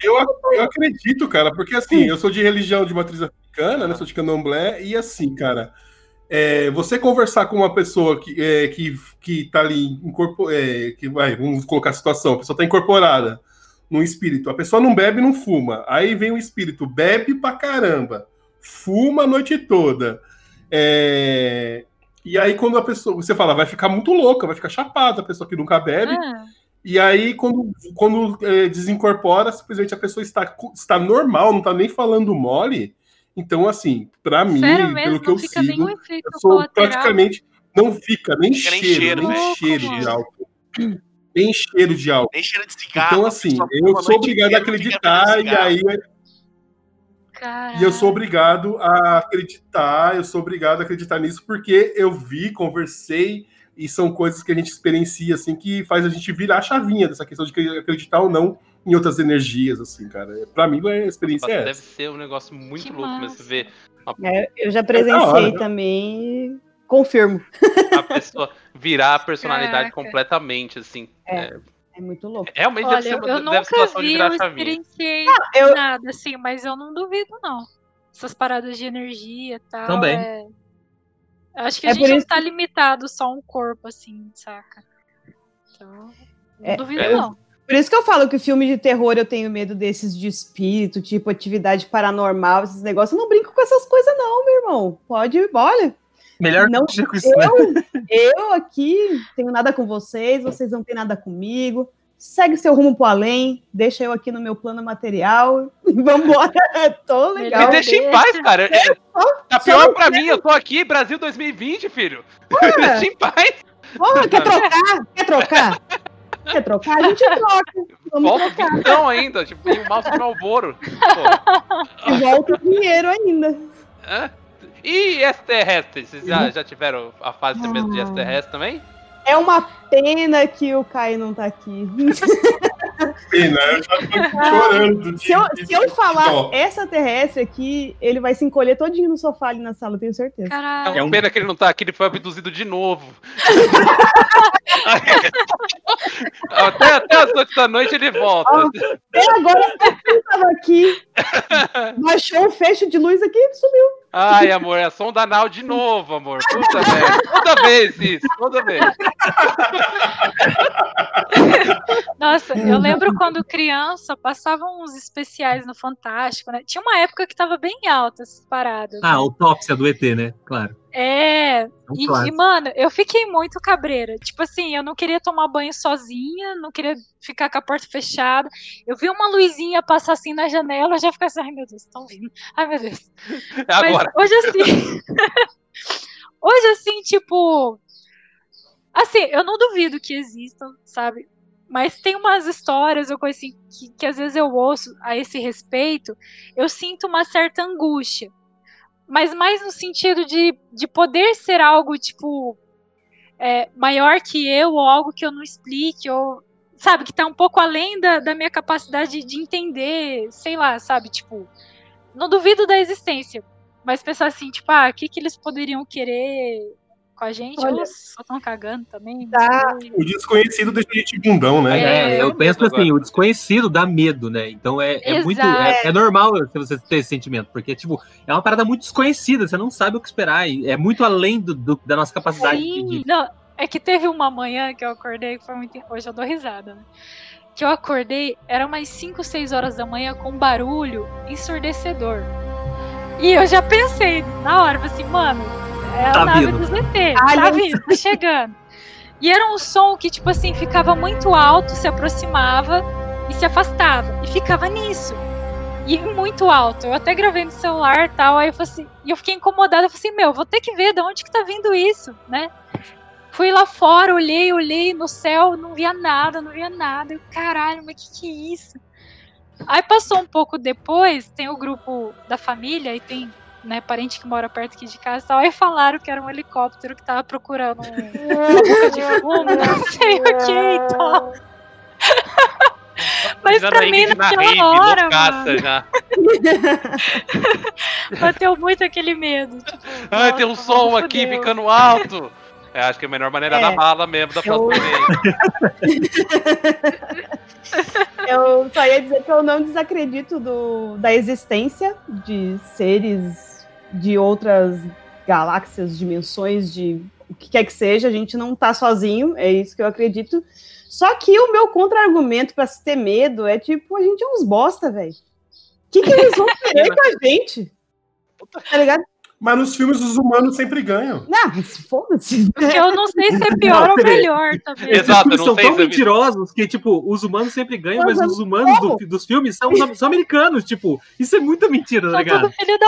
Eu, eu acredito, cara, porque assim, eu sou de religião de matriz africana, né? Sou de candomblé, e assim, cara, é, você conversar com uma pessoa que, é, que, que tá ali incorpor, é, que vai, vamos colocar a situação, a pessoa tá incorporada num espírito, a pessoa não bebe, não fuma. Aí vem o espírito, bebe pra caramba, fuma a noite toda. É, e aí, quando a pessoa, você fala, vai ficar muito louca, vai ficar chapada, a pessoa que nunca bebe. Ah, E aí, quando, quando é, desincorpora, simplesmente a pessoa está, está normal, não está nem falando mole. Então, assim, pra mim, sério pelo mesmo, que não eu fica sigo, nenhum efeito eu sou colateral. praticamente. Não fica nem Fica nem cheiro, cheiro, nem né? cheiro de álcool. Nem cheiro de álcool. Nem cheiro de cigarro. Então, assim, eu sou obrigado a acreditar e aí E eu sou obrigado a acreditar, eu sou obrigado a acreditar nisso porque eu vi, conversei e são coisas que a gente experiencia assim que faz a gente virar a chavinha dessa questão de acreditar ou não em outras energias assim, cara. Para mim a experiência é Deve essa. ser um negócio muito Que louco mesmo massa. você ver É, eu já da presenciei hora. também e confirmo. a pessoa virar a personalidade Caraca. completamente, assim. É. É muito louco. Realmente Olha, deve ser eu, uma eu deve nunca situação de vi, eu a chavinha. experienciei eu- nada, assim, mas eu não duvido, não. Essas paradas de energia e tal. Também. é- acho que É a gente não tá limitado só a um corpo, assim, saca? Então, não É, duvido, é. não. Por isso que eu falo que o filme de terror eu tenho medo desses de espírito, tipo atividade paranormal, esses negócios. Eu não brinco com essas coisas, não, meu irmão. Pode, olha. Melhor Não, com isso, né? Eu, eu aqui tenho nada com vocês, vocês não têm nada comigo. Segue seu rumo pro além, deixa eu aqui no meu plano material e vambora. Tô Me legal. deixa em paz, cara. É, tá pior pra mim, eu tô aqui, Brasil 2020, filho. Me deixa em paz. Porra, quer trocar? Quer trocar? Quer trocar? A gente troca. Vamos Volta o trocar. ainda, tipo, e o mouse de Malboro. Pô, E volta o dinheiro ainda. hã? E extraterrestres? Vocês já, já tiveram a fase de medo de Ah. extraterrestre também? É uma pena que o Caio não tá aqui. Pena, eu já tô chorando. de- Se eu, se eu falar essa terrestre aqui, ele vai se encolher todinho no sofá ali na sala, tenho certeza. É Caralho. uma É um- pena que ele não tá aqui, ele foi abduzido de novo. até, até as 8 da noite ele volta. Até agora eu tava aqui, baixou o fecho de luz aqui e sumiu. Ai, amor, é sonda anal de novo, amor. Puta merda. Toda vez isso, toda vez. Nossa, eu lembro quando criança passavam uns especiais no Fantástico, né? Tinha uma época que tava bem alta essas paradas. Ah, né? autópsia do ET, né? Claro. É, É um e, e, mano, eu fiquei muito cabreira. Tipo assim, eu não queria tomar banho sozinha, não queria ficar com a porta fechada. Eu vi uma luzinha passar assim na janela, eu já ficava assim, ai meu Deus, estão vindo. Ai meu Deus. Agora. Mas hoje assim. hoje assim, tipo. Assim, eu não duvido que existam, sabe? Mas tem umas histórias, eu conheci que, que às vezes eu ouço a esse respeito, eu sinto uma certa angústia. Mas mais no sentido de, de poder ser algo, tipo, é, maior que eu, ou algo que eu não explique, ou, sabe, que tá um pouco além da, da minha capacidade de entender, sei lá, sabe, tipo, não duvido da existência, mas pensar assim, tipo, ah, o que, que eles poderiam querer com a gente? Olha. Ou só estão cagando também? Tá. O desconhecido deixa a gente bundão, né? É, É, eu eu penso assim, agora. o desconhecido dá medo, né? Então é, é muito. É, é normal você ter esse sentimento, porque, tipo, é uma parada muito desconhecida, você não sabe o que esperar. e é muito além do, do- da nossa capacidade de. Sim, de- não, é que teve uma manhã que eu acordei que foi muito. Hoje eu dou risada, né? Que eu acordei, era umas 5, 6 horas da manhã com um barulho ensurdecedor. E eu já pensei na hora, assim, mano, é a Tá nave vindo. dos ET, tá vindo, tá chegando. E era um som que, tipo assim, ficava muito alto, se aproximava e se afastava. E ficava nisso. E muito alto. Eu até gravei no celular e tal. Aí eu falei assim, e eu fiquei incomodada. Eu falei assim, meu, vou ter que ver de onde que tá vindo isso, né? Fui lá fora, olhei, olhei no céu, não via nada, não via nada. Eu, caralho, mas que que é isso? Aí passou um pouco depois, tem o grupo da família e tem né, parente que mora perto aqui de casa e tal. Aí falaram que era um helicóptero que tava procurando um- boca de fumo, não sei o que e tal. Mas pra na mim, naquela rave, hora, mano, já. bateu muito aquele medo. Tipo, Ai, tem um som aqui fudeu. ficando alto. Eu acho que é a melhor maneira É. da bala mesmo, da próxima vez. Eu só ia dizer que eu não desacredito do, da existência de seres de outras galáxias, dimensões, de o que quer que seja. A gente não tá sozinho, é isso que eu acredito. Só que o meu contra-argumento pra se ter medo é tipo, a gente é uns bosta, velho. O que, que eles vão querer com a gente? Tá ligado? Mas nos filmes os humanos sempre ganham. Não, mas foda-se. Eu não sei se é pior Não, ou melhor também. Esses Exato, filmes são tão se é- mentirosos que, tipo, os humanos sempre ganham, mas Mas os humanos do- dos filmes são, são americanos, tipo, isso é muita mentira, tá ligado? filho da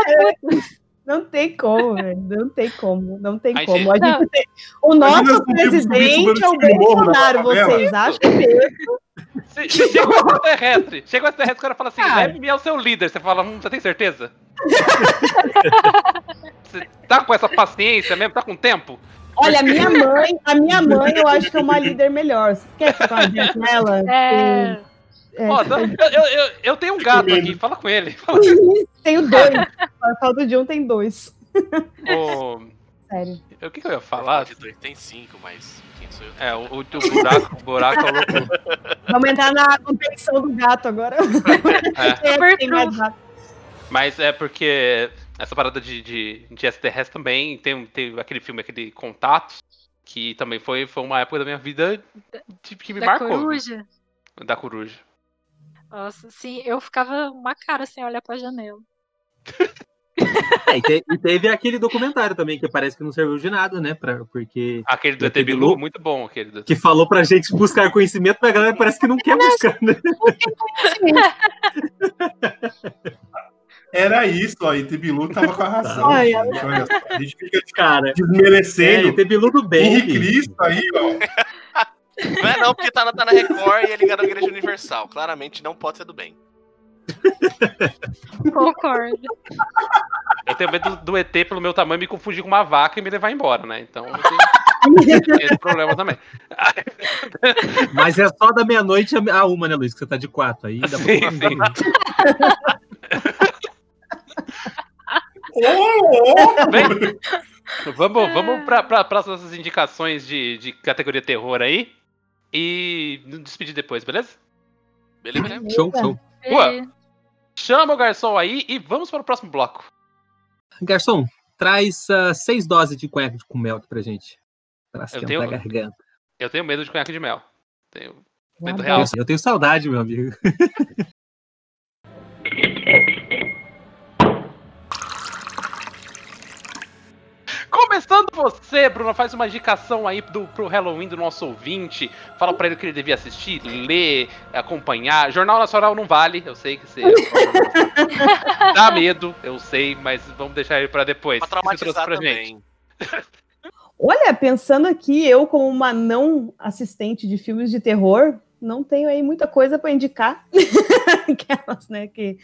puta. Não tem como, velho. Não tem como. Não tem Aí, como. A Não. gente tem- O nosso tipo presidente é o Bolsonaro, vocês acham mesmo? Se- se Chega um extraterrestre. Chega um extraterrestre, o cara fala assim: leve-me ao seu líder. Você fala: hum, você tem certeza? você tá com essa paciência mesmo? Tá com tempo? Olha, a minha mãe, a minha mãe, eu acho que é uma líder melhor. Você quer ficar uma vez com ela? É, É, tá- eu, eu, eu, tenho um gato aqui, fala com ele. Fala. Tenho dois. A falta de um tem dois. Ô, Sério. o que, que eu ia falar? De dois tem cinco, mas quem sou eu? É, o, o, o buraco, o buraco é o louco. Vamos entrar na competição do gato agora. É, é que tem mais gato? mas é porque essa parada de, de, de extraterrestre também tem, tem aquele filme, aquele Contatos, que também foi, foi uma época da minha vida de- que me da marcou. coruja. Da coruja. Nossa, sim, eu ficava uma cara sem olhar pra janela. É, e, te- e teve aquele documentário também, que parece que não serviu de nada, né? Pra, porque. Aquele do ET Bilu, Bilu? muito bom aquele do Que falou pra gente buscar conhecimento, mas a galera parece que não quer buscar, né? Era isso, ó. E Bilu tava com a razão. Ai, gente, olha só. A gente fica Cara, é, desmerecendo. ET Bilu do bem. Henrique Cristo aí, ó. Não é não, porque tá na, tá na Record e é ligado à Igreja Universal. Claramente não pode ser do bem. Concordo. Eu tenho medo do, do ET pelo meu tamanho me confundir com uma vaca e me levar embora, né? Então eu tenho esse problema também. Mas é só da meia-noite a uma, né, Luiz? Que você tá de quatro. Aí dá pra Sim, Bem, vamos vamos para as nossas indicações de, de categoria terror aí. E nos despedir depois, beleza? Beleza, beleza? Show, show. Boa. Chama o garçom aí e vamos para o próximo bloco. Garçom, traz ah, seis doses de conhaque com mel aqui pra gente. Pra esquentar tenho- a garganta. Eu tenho medo de conhaque de mel. Tenho medo Eu real. Eu, eu tenho saudade, meu amigo. Começando você, Bruno, faz uma indicação aí do, pro Halloween do nosso ouvinte. Fala pra ele que ele devia assistir, ler, acompanhar. Jornal Nacional não vale, eu sei que você. Dá medo, eu sei, mas vamos deixar ele pra depois. Pra traumatizar pra gente? também. Olha, pensando aqui, eu como uma não assistente de filmes de terror, não tenho aí muita coisa para indicar. Aquelas, né, que...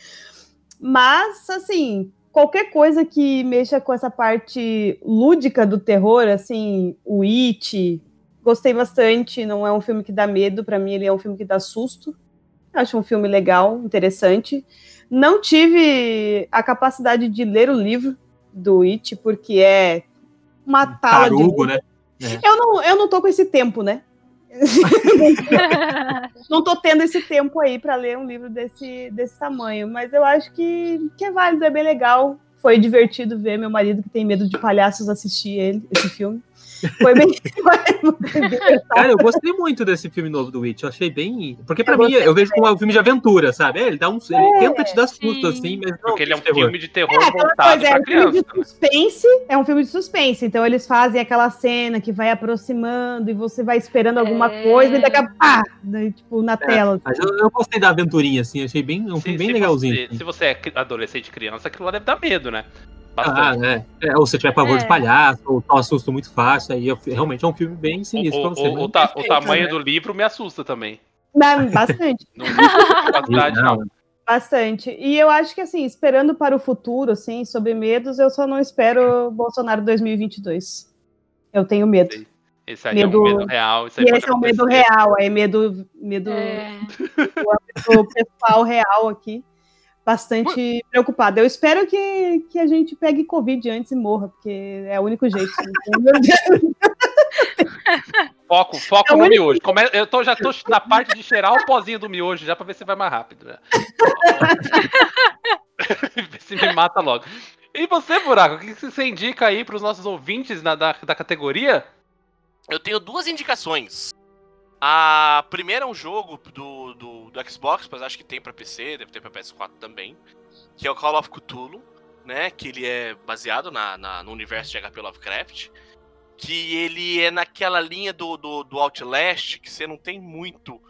Mas, assim, qualquer coisa que mexa com essa parte lúdica do terror, assim, o It, gostei bastante, não é um filme que dá medo, para mim ele é um filme que dá susto. Acho um filme legal, interessante. Não tive a capacidade de ler o livro do It, porque é uma tala de Tarugo, né? eu não, eu não tô com esse tempo, né? não tô tendo esse tempo aí para ler um livro desse, desse tamanho, mas eu acho que, que é válido, é bem legal. Foi divertido ver meu marido que tem medo de palhaços assistir ele, esse filme. Foi bem. Cara, eu gostei muito desse filme novo do Witch. Eu achei bem. Porque pra Eu mim, eu vejo como um filme de aventura, sabe? É, ele dá uns. Ele tenta te dar susto, sim. assim, mas não. Porque ele é um terror. filme de terror É, aquela voltado coisa, é pra um filme criança. de suspense, é um filme de suspense. Então eles fazem aquela cena que vai aproximando e você vai esperando alguma É. coisa e daqui a pá, daí, tipo, na tela. Mas eu, eu gostei da aventurinha, assim. Achei bem, um Se, filme bem se legalzinho. você, assim. se você é adolescente criança, aquilo lá deve dar medo, né? Ah, Bastante. é. É, Ou se tiver pavor É. de palhaço, ou toma susto muito fácil, aí eu- realmente é um filme bem o, sinistro pra o- você. o- mas o ta- o tamanho né? do livro me assusta também. Mas, Bastante. Não não tem capacidade, não. Não, Bastante. E eu acho que, assim, esperando para o futuro, assim, sobre medos, eu só não espero Bolsonaro 2022. Eu tenho medo. Esse aí é Medo- um medo real. E pode esse é o medo real, é medo, medo É, do pessoal real aqui. Bastante preocupado. Eu espero que, que a gente pegue Covid antes e morra, porque é o único jeito. Deus. Foco, foco É no único- miojo. Come- Eu tô, já tô na parte de cheirar o pozinho do miojo já pra ver se vai mais rápido. né? ver se me mata logo. E você, Buraco, o que que você indica aí pros nossos ouvintes na- da, da categoria? Eu tenho duas indicações. A primeira é um jogo do, do, do Xbox, mas acho que tem pra PC, deve ter pra PS4 também. Que é o Call of Cthulhu, né? Que ele é baseado na, na- no universo de HP Lovecraft. Que ele é naquela linha do, do, do Outlast, que você não tem muito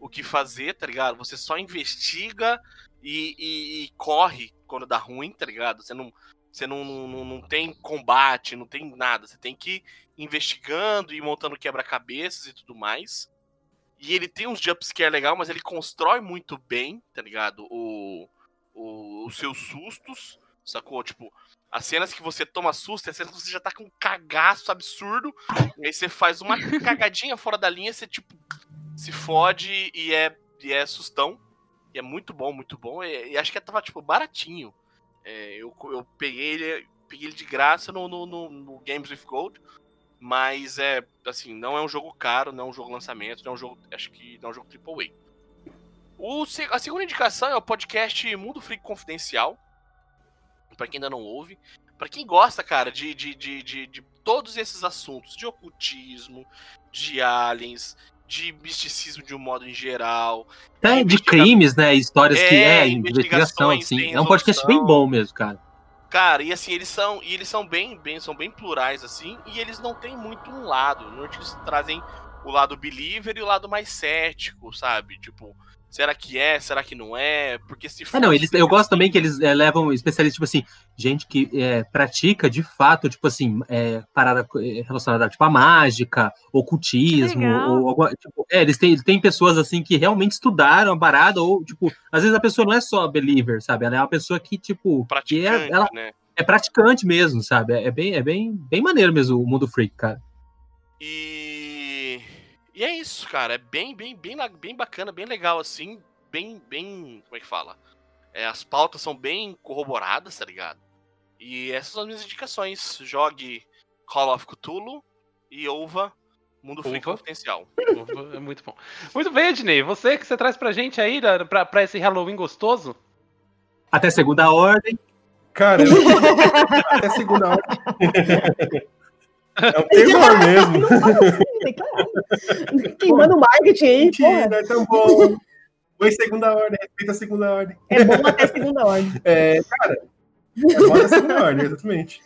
o que fazer, tá ligado? Você só investiga e, e- e corre quando dá ruim, tá ligado? Você não, Você não, não, não tem combate, não tem nada. Você tem que ir investigando e montando quebra-cabeças e tudo mais. E ele tem uns jumpscare legal, mas ele constrói muito bem, tá ligado? O, o, os seus sustos, sacou? Tipo, as cenas que você toma susto, é as cenas que você já tá com um cagaço absurdo, e aí você faz uma cagadinha fora da linha, você, tipo, se fode e é, e é sustão. E é muito bom, muito bom. E, e acho que tava, tipo, baratinho. É, eu, eu peguei ele, peguei ele de graça no, no, no, no Games with Gold. Mas é, assim, não é um jogo caro, não é um jogo lançamento, não é um jogo. Acho que não é um jogo AAA. O, a segunda indicação é o podcast Mundo Freak Confidencial. Pra quem ainda não ouve. Pra quem gosta, cara, de, de, de, de, de todos esses assuntos, de ocultismo, de aliens, de misticismo de um modo em geral. Até de investiga- crimes, né? Histórias que É, é, investigação, assim. É um podcast bem bom mesmo, cara. Cara, e assim, eles são. E eles são bem, bem, são bem plurais, assim, e eles não têm muito um lado. Eles trazem o lado believer e o lado mais cético, sabe? Tipo, será que é? Será que não é? Porque se É, não, eles, eu gosto também que eles é, levam especialistas, tipo assim, gente que é, pratica de fato, tipo assim, é, parada é, relacionada tipo, a mágica, ocultismo, ou alguma. Tipo, é, eles têm, tem pessoas assim que realmente estudaram a parada, ou, tipo, às vezes a pessoa não é só believer, sabe? Ela é uma pessoa que, tipo, que é, ela né? é praticante mesmo, sabe? É, é bem, é bem, bem maneiro mesmo o mundo freak, cara. E. E é isso, cara. É bem, bem, bem, bem bacana, bem legal, assim. Bem, bem. Como é que fala? É, as pautas são bem corroboradas, tá ligado? E essas são as minhas indicações. Jogue Call of Cthulhu e ouva Mundo Freak Ouva. Confidencial. É muito bom. Muito bem, Ednei. Você que você traz pra gente aí, pra, pra esse Halloween gostoso? Até segunda ordem. Cara, eu- até segunda hora. É um terror mesmo. Queimando marketing aí, porra. Mentira, é tão bom. Foi segunda ordem, respeita a segunda ordem. É bom até segunda ordem. É, cara, é bom até segunda ordem, exatamente.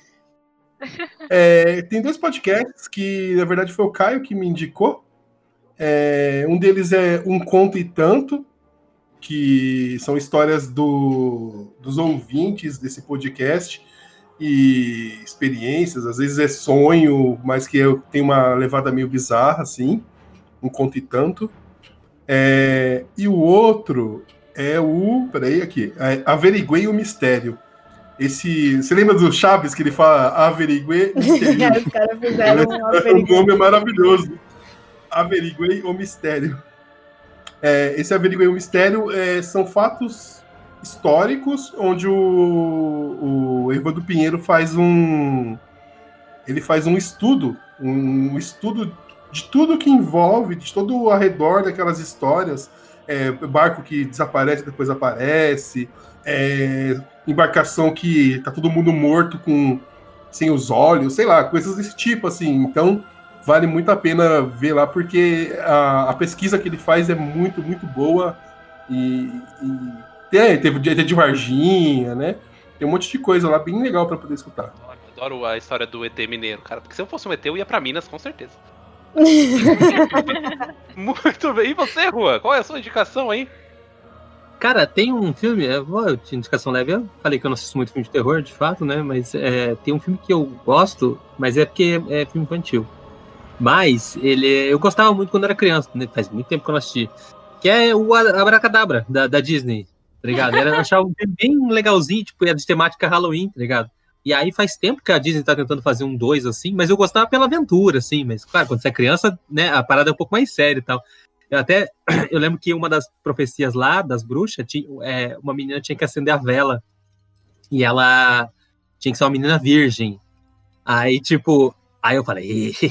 É, tem dois podcasts que, na verdade, foi o Caio que me indicou. É, um deles é Um Conto e Tanto, que são histórias do, dos ouvintes desse podcast e experiências, às vezes é sonho, mas que eu tenho uma levada meio bizarra, assim, um conto e tanto. É, e o outro é o. Peraí, aqui. É, Averiguei o Mistério. Esse. Você lembra do Chaves que ele fala Averiguei o Mistério? Os caras fizeram uma o nome é maravilhoso. Averiguei o Mistério. É, esse Averiguei o Mistério é, são fatos históricos onde o, o Evandro Pinheiro faz um. Ele faz um estudo, um estudo de tudo que envolve, de todo o arredor daquelas histórias. É, barco que desaparece depois aparece, é, embarcação que tá todo mundo morto com sem os olhos, sei lá, coisas desse tipo, assim. Então, vale muito a pena ver lá, porque a, a pesquisa que ele faz é muito, muito boa. E, e tem, teve o dia de Varginha, né? Tem um monte de coisa lá bem legal para poder escutar. Adoro a história do ET mineiro, cara. Porque se eu fosse um ET, eu ia pra Minas, com certeza. Muito bem. E você, Rua? Qual é a sua indicação aí? Cara, tem um filme, eu vou de indicação leve, eu falei que eu não assisto muito filme de terror, de fato, né? Mas é, tem um filme que eu gosto, mas é porque é filme infantil. Mas ele, eu gostava muito quando era criança, né? faz muito tempo que eu não assisti. Que é o Abracadabra, da, da Disney, tá ligado? Era, achava um bem legalzinho, tipo, era de temática Halloween, tá ligado? E aí faz tempo que a Disney tá tentando fazer um dois assim, mas eu gostava pela aventura, assim, mas claro, quando você é criança, né, a parada é um pouco mais séria e tal. Eu até eu lembro que uma das profecias lá das bruxas tinha, é, uma menina tinha que acender a vela e ela tinha que ser uma menina virgem. Aí, tipo, aí eu falei.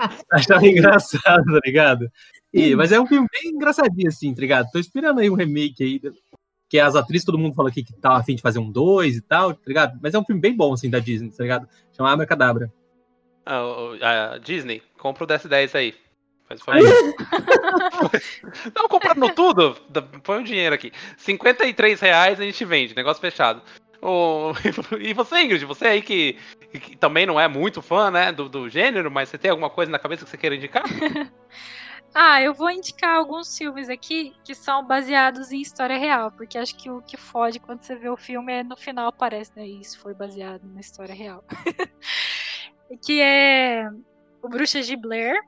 Achava engraçado, tá ligado? E, mas é um filme bem engraçadinho, assim, tá ligado? Tô esperando aí um remake aí. Que as atrizes, todo mundo fala aqui que tá afim de fazer um dois e tal, tá ligado? Mas é um filme bem bom, assim, da Disney, tá ligado? Chama Abracadabra. Ah, o- a Disney, compra o DS10 aí. Faz favor. Não, comprando tudo, põe o dinheiro aqui. 53 reais a gente vende, negócio fechado. Ô, e você, Ingrid, você aí que, que também não é muito fã, né, do, do gênero, mas você tem alguma coisa na cabeça que você queira indicar? Ah, eu vou indicar alguns filmes aqui que são baseados em história real, porque acho que o que fode quando você vê o filme é no final aparece, né? Isso foi baseado na história real. que é o Bruxas de Blair,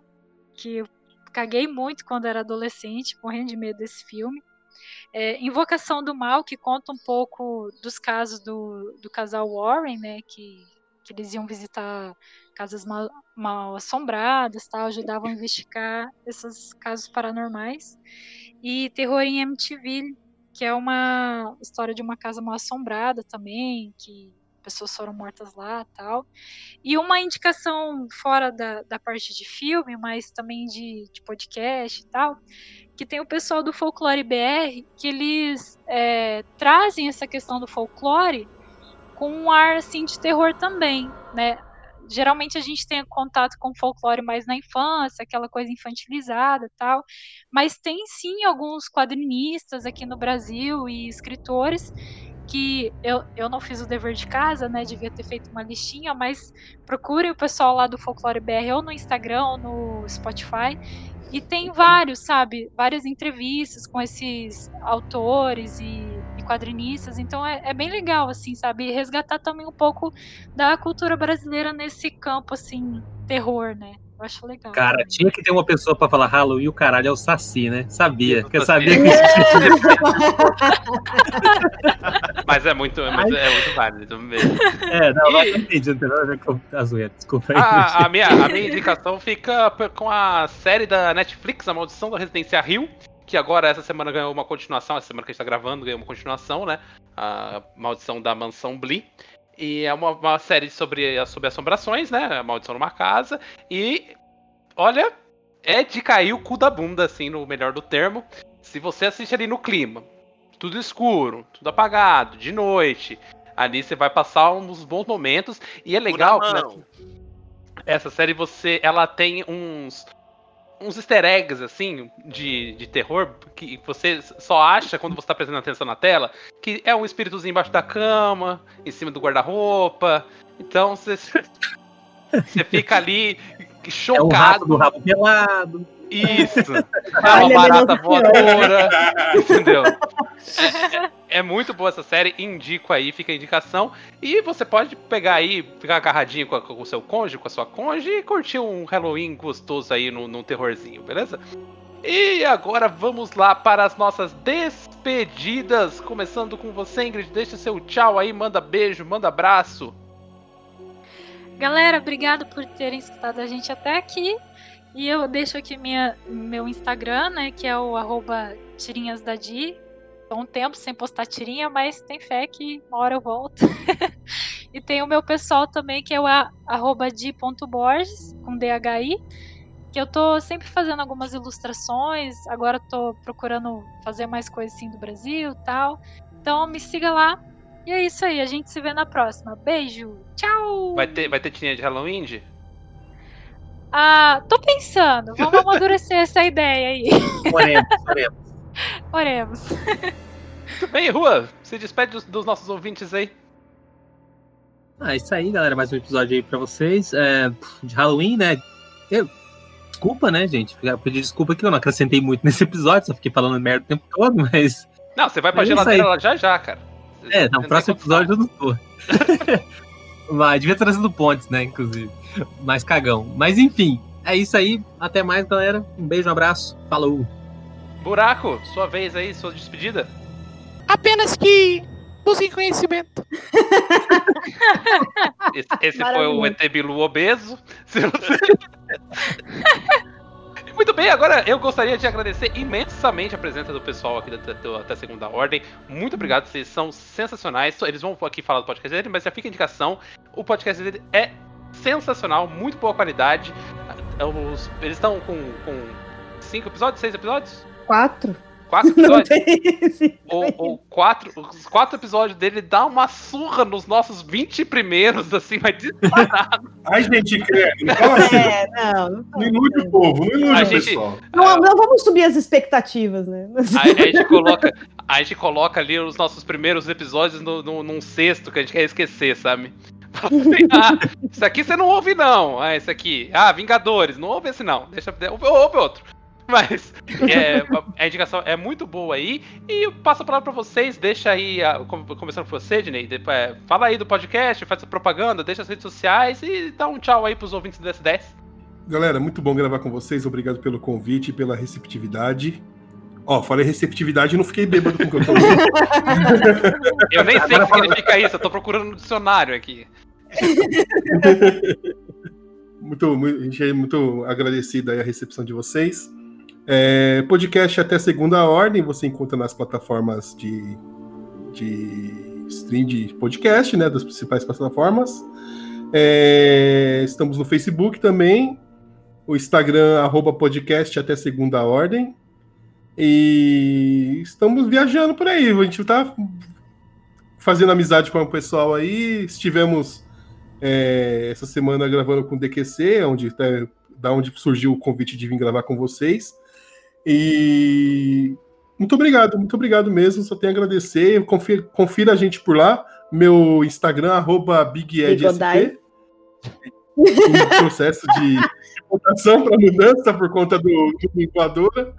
que eu caguei muito quando era adolescente, morrendo de medo desse filme. É, Invocação do Mal, que conta um pouco dos casos do, do casal Warren, né? Que, que eles iam visitar casas mal, mal assombradas, tal, ajudavam a investigar esses casos paranormais. E Terror em MTV, que é uma história de uma casa mal assombrada também, que pessoas foram mortas lá tal. E uma indicação fora da, da parte de filme, mas também de, de podcast e tal, que tem o pessoal do Folclore BR, que eles é, trazem essa questão do folclore com um ar assim de terror também, né? geralmente a gente tem contato com folclore mais na infância, aquela coisa infantilizada tal, mas tem sim alguns quadrinistas aqui no Brasil e escritores que eu, eu não fiz o dever de casa, né? Devia ter feito uma listinha, mas procure o pessoal lá do Folclore BR ou no Instagram ou no Spotify. E tem vários, sabe? Várias entrevistas com esses autores e e quadrinistas. Então é, é, bem legal, assim, sabe? Resgatar também um pouco da cultura brasileira nesse campo, assim, terror, né? Eu acho legal. Cara, tinha que ter uma pessoa pra falar Halloween, o caralho é o Saci, né? Sabia, que eu sabia que isso Mas é muito, é muito, é muito válido mesmo. É, não, e... não entendi, não tem nada a ver com a zoeira, desculpa aí. A, a, minha, a minha indicação fica com a série da Netflix, A Maldição da Residência Rio, que agora essa semana ganhou uma continuação, essa semana que a gente tá gravando ganhou uma continuação, né? A Maldição da Mansão Blee. E é uma, uma série sobre, sobre assombrações, né? A maldição numa casa. E olha, é de cair o cu da bunda, assim, no melhor do termo. Se você assiste ali no clima, tudo escuro, tudo apagado, de noite, ali você vai passar uns bons momentos. E é legal que essa série você, ela tem uns uns easter eggs, assim, de, de terror, que você só acha quando você tá prestando atenção na tela, que é um espíritozinho embaixo da cama, em cima do guarda-roupa. Então você, você fica ali chocado. É o rato do rabo pelado. Isso. É uma barata voadora. Entendeu? É, é, é, muito boa essa série. Indico aí, fica a indicação. E você pode pegar aí, ficar agarradinho com, a, com o seu cônjuge, com a sua cônjuge e curtir um Halloween gostoso aí no, no terrorzinho, beleza? E agora vamos lá para as nossas despedidas. Começando com você, Ingrid. Deixa seu tchau aí, manda beijo, manda abraço. Galera, obrigado por terem escutado a gente até aqui. E eu deixo aqui minha, meu Instagram, né? Que é o arroba tirinhasdadi. Tô um tempo sem postar tirinha, mas tem fé que uma hora eu volto. e tem o meu pessoal também, que é o arroba di.borges, com DHI. Que eu tô sempre fazendo algumas ilustrações. Agora tô procurando fazer mais coisas assim do Brasil tal. Então me siga lá. E é isso aí, a gente se vê na próxima. Beijo, tchau! Vai ter, vai ter tirinha de Halloween? Ah, tô pensando. Vamos amadurecer essa ideia aí. Oremos, oremos. Oremos. Muito bem, Rua. Se despede dos, dos, nossos ouvintes aí. Ah, isso aí, galera. Mais um episódio aí pra vocês. É, de Halloween, né? Eu, desculpa, né, gente? Pedir desculpa que eu não acrescentei muito nesse episódio, só fiquei falando merda o tempo todo, mas. Não, você vai pra é geladeira lá já já, cara. É, no próximo episódio eu não tô. Mas devia ter trazido pontes, né, inclusive. Mais cagão. Mas enfim, é isso aí. Até mais, galera. Um beijo, um abraço. Falou. Buraco, sua vez aí, sua despedida. Apenas que busquem conhecimento. esse, esse foi o ET Bilu obeso. Muito bem, agora eu gostaria de agradecer imensamente a presença do pessoal aqui da, da, da Segunda Ordem. Muito obrigado, vocês são sensacionais. Eles vão aqui falar do podcast dele, mas já fica a indicação: o podcast dele é sensacional, muito boa qualidade. Os, eles estão com, com cinco episódios, seis episódios? Quatro. Quatro episódios? ou, ou, quatro, os quatro episódios dele dá uma surra nos nossos 20 primeiros, assim, mas disparado. Ai, gente, credo. Não fala assim. É, não, não, não ilude o povo, não ilude a o gente, pessoal. Não, não, vamos subir as expectativas, né? A, a, gente coloca, a gente coloca ali os nossos primeiros episódios no, no, num cesto que a gente quer esquecer, sabe? ah, isso aqui você não ouve, não. Ah, esse aqui. Ah, Vingadores. Não ouve esse, não. Deixa, ouve outro. Mas é, a indicação é muito boa aí. E eu passo a palavra pra vocês. Deixa aí, a- com- começando por você, depois, é, Fala aí do podcast, faz propaganda, deixa as redes sociais e dá um tchau aí pros ouvintes do DS10. Galera, muito bom gravar com vocês. Obrigado pelo convite e pela receptividade. Ó, falei receptividade e não fiquei bêbado com o que eu falei. Eu nem sei o que significa isso, eu tô procurando no dicionário aqui. muito, muito, a gente é muito agradecido aí a recepção de vocês. É, podcast até segunda ordem, você encontra nas plataformas de, de stream de podcast, né? Das principais plataformas. É, estamos no Facebook também. O Instagram, arroba podcast até segunda ordem. E estamos viajando por aí. A gente tá fazendo amizade com o pessoal aí. Estivemos é, essa semana gravando com o DQC, onde tá, da onde surgiu o convite de vir gravar com vocês. E muito obrigado, muito obrigado mesmo. Só tenho a agradecer. Confira, confira a gente por lá. Meu Instagram, arroba BigEdSP. Um processo de votação para mudança por conta do, do Vinculadora.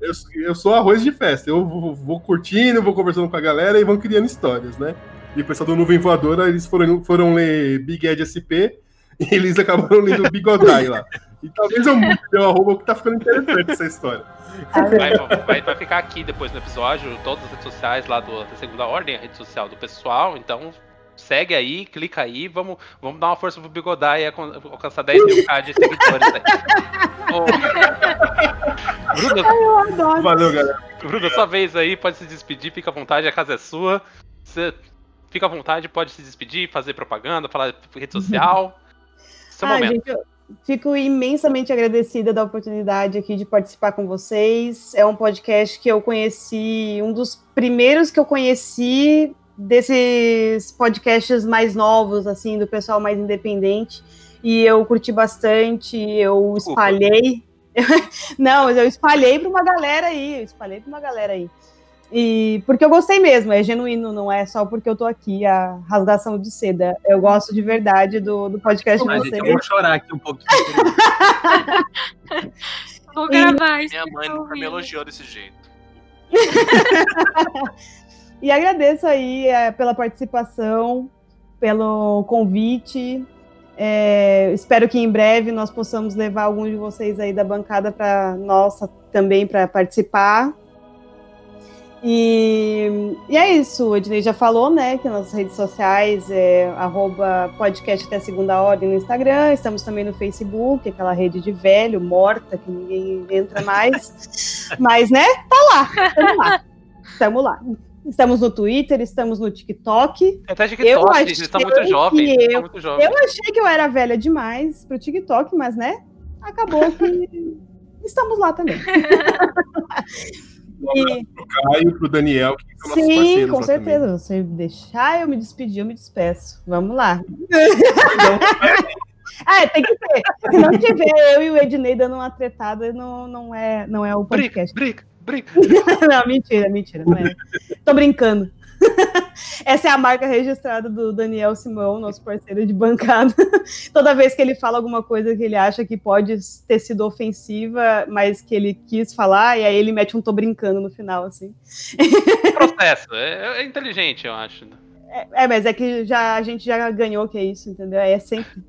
Eu, eu sou arroz de festa. Eu vou, vou curtindo, vou conversando com a galera e vão criando histórias, né? E o pessoal do Nuvem Voadora, eles foram, foram ler Big Ed SP e eles acabaram lendo Bigodai lá. E talvez eu mude meu arroba que tá ficando interessante essa história. Vai, vai- vai ficar aqui depois no episódio, todas as redes sociais lá do, da segunda ordem, a rede social do pessoal. Então segue aí, clica aí, vamos, vamos dar uma força pro Bigodai e alcan- alcançar 10 mil k de seguidores aí. Eu adoro. Valeu, galera. Bruna, sua vez aí, pode se despedir, fica à vontade, a casa é sua. Você fica à vontade, pode se despedir, fazer propaganda, falar rede social. Seu Ah, momento. gente, eu fico imensamente agradecida da oportunidade aqui de participar com vocês. É um podcast que eu conheci, um dos primeiros que eu conheci desses podcasts mais novos, assim, do pessoal mais independente. E eu curti bastante, eu espalhei. Não, mas eu espalhei para uma galera aí, eu espalhei para uma galera aí. E porque eu gostei mesmo, é genuíno, não é só porque eu tô aqui, a rasgação de seda. Eu gosto de verdade do, do podcast Mas, de gente, vocês. eu vou chorar aqui um pouquinho. Vou gravar isso. Minha mãe nunca me elogiou desse jeito. E agradeço aí é, pela participação, pelo convite. É, espero que em breve nós possamos levar algum de vocês aí da bancada para nossa também para participar. E, e é isso, o Ednei já falou, né, que nas redes sociais é arroba podcast até segunda ordem no Instagram, estamos também no Facebook, aquela rede de velho, morta, que ninguém entra mais. Mas, né, tá lá, estamos lá. Estamos lá. Estamos no Twitter, estamos no TikTok. Até Eu TikTok, achei eles estão muito jovens. eu- estão muito jovens. Eu achei que eu era velha demais pro TikTok, mas né, acabou que estamos lá também. E- Pro Caio, pro Daniel, que são nossos sim, parceiros com certeza. Você deixar eu me despedir, eu me despeço. Vamos lá. É, tem que ser. Se não tiver eu e o Ednei dando uma tretada, não, não, é, não é o podcast. briga, briga. Não, mentira, mentira. Não é. Tô brincando. Essa é a marca registrada do Daniel Simão, nosso parceiro de bancada. Toda vez que ele fala alguma coisa que ele acha que pode ter sido ofensiva, mas que ele quis falar, e aí ele mete um tô brincando no final, assim. Processo. É, é inteligente, eu acho. É, mas é que já, a gente já ganhou que é isso, entendeu? É sempre.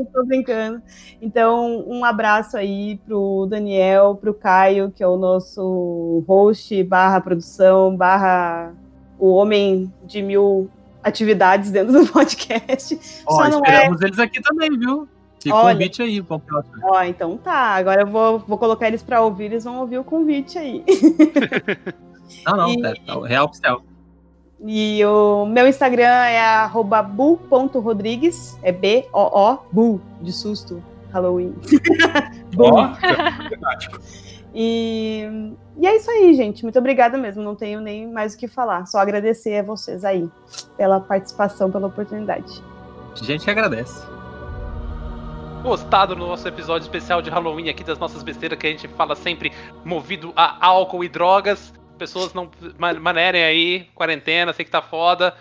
um tô brincando. Então, um abraço aí pro Daniel, pro Caio, que é o nosso host, barra produção, barra o homem de mil atividades dentro do podcast. Ó, Só não é. esperamos eles aqui também, viu? Fica o convite aí pro próximo. Ó, então tá. Agora eu vou, vou colocar eles pra ouvir, eles vão ouvir o convite aí. Não, não, E- é, é o real oficial. E o meu Instagram é arroba bu.rodrigues, é B-O-O, bu, de susto, Halloween. Ó, temático. E, e é isso aí, gente. Muito obrigada mesmo. Não tenho nem mais o que falar. Só agradecer a vocês aí pela participação, pela oportunidade. A gente que agradece. Gostado no nosso episódio especial de Halloween aqui das nossas besteiras que a gente fala sempre movido a álcool e drogas pessoas não manerem aí, quarentena, sei que tá foda,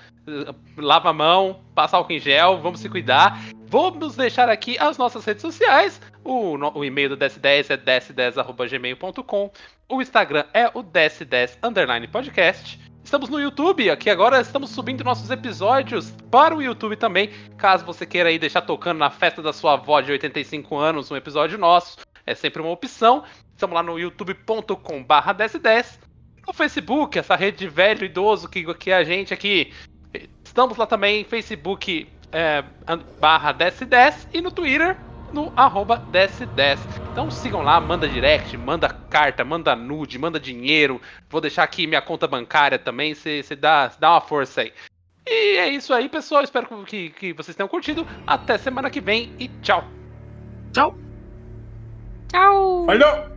lava a mão, passa álcool em gel, vamos se cuidar. Vamos deixar aqui as nossas redes sociais. O, o e-mail do DS10 é ds10@gmail.com. O Instagram é o ds10 underline podcast. Estamos no YouTube aqui agora, estamos subindo nossos episódios para o YouTube também. Caso você queira aí deixar tocando na festa da sua avó de 85 anos um episódio nosso, é sempre uma opção. Estamos lá no youtube.com/ds10. O Facebook, essa rede de velho idoso que, que é a gente aqui. Estamos lá também, Facebook é, barra 1010 e no Twitter, no arroba 1010. Então sigam lá, manda direct, manda carta, manda nude, manda dinheiro. Vou deixar aqui minha conta bancária também, se, se, dá, se dá uma força aí. E é isso aí, pessoal. Espero que, que vocês tenham curtido. Até semana que vem e tchau. Tchau. Tchau. Falou!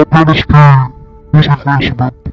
Falhou! Apenas que use conhecimento.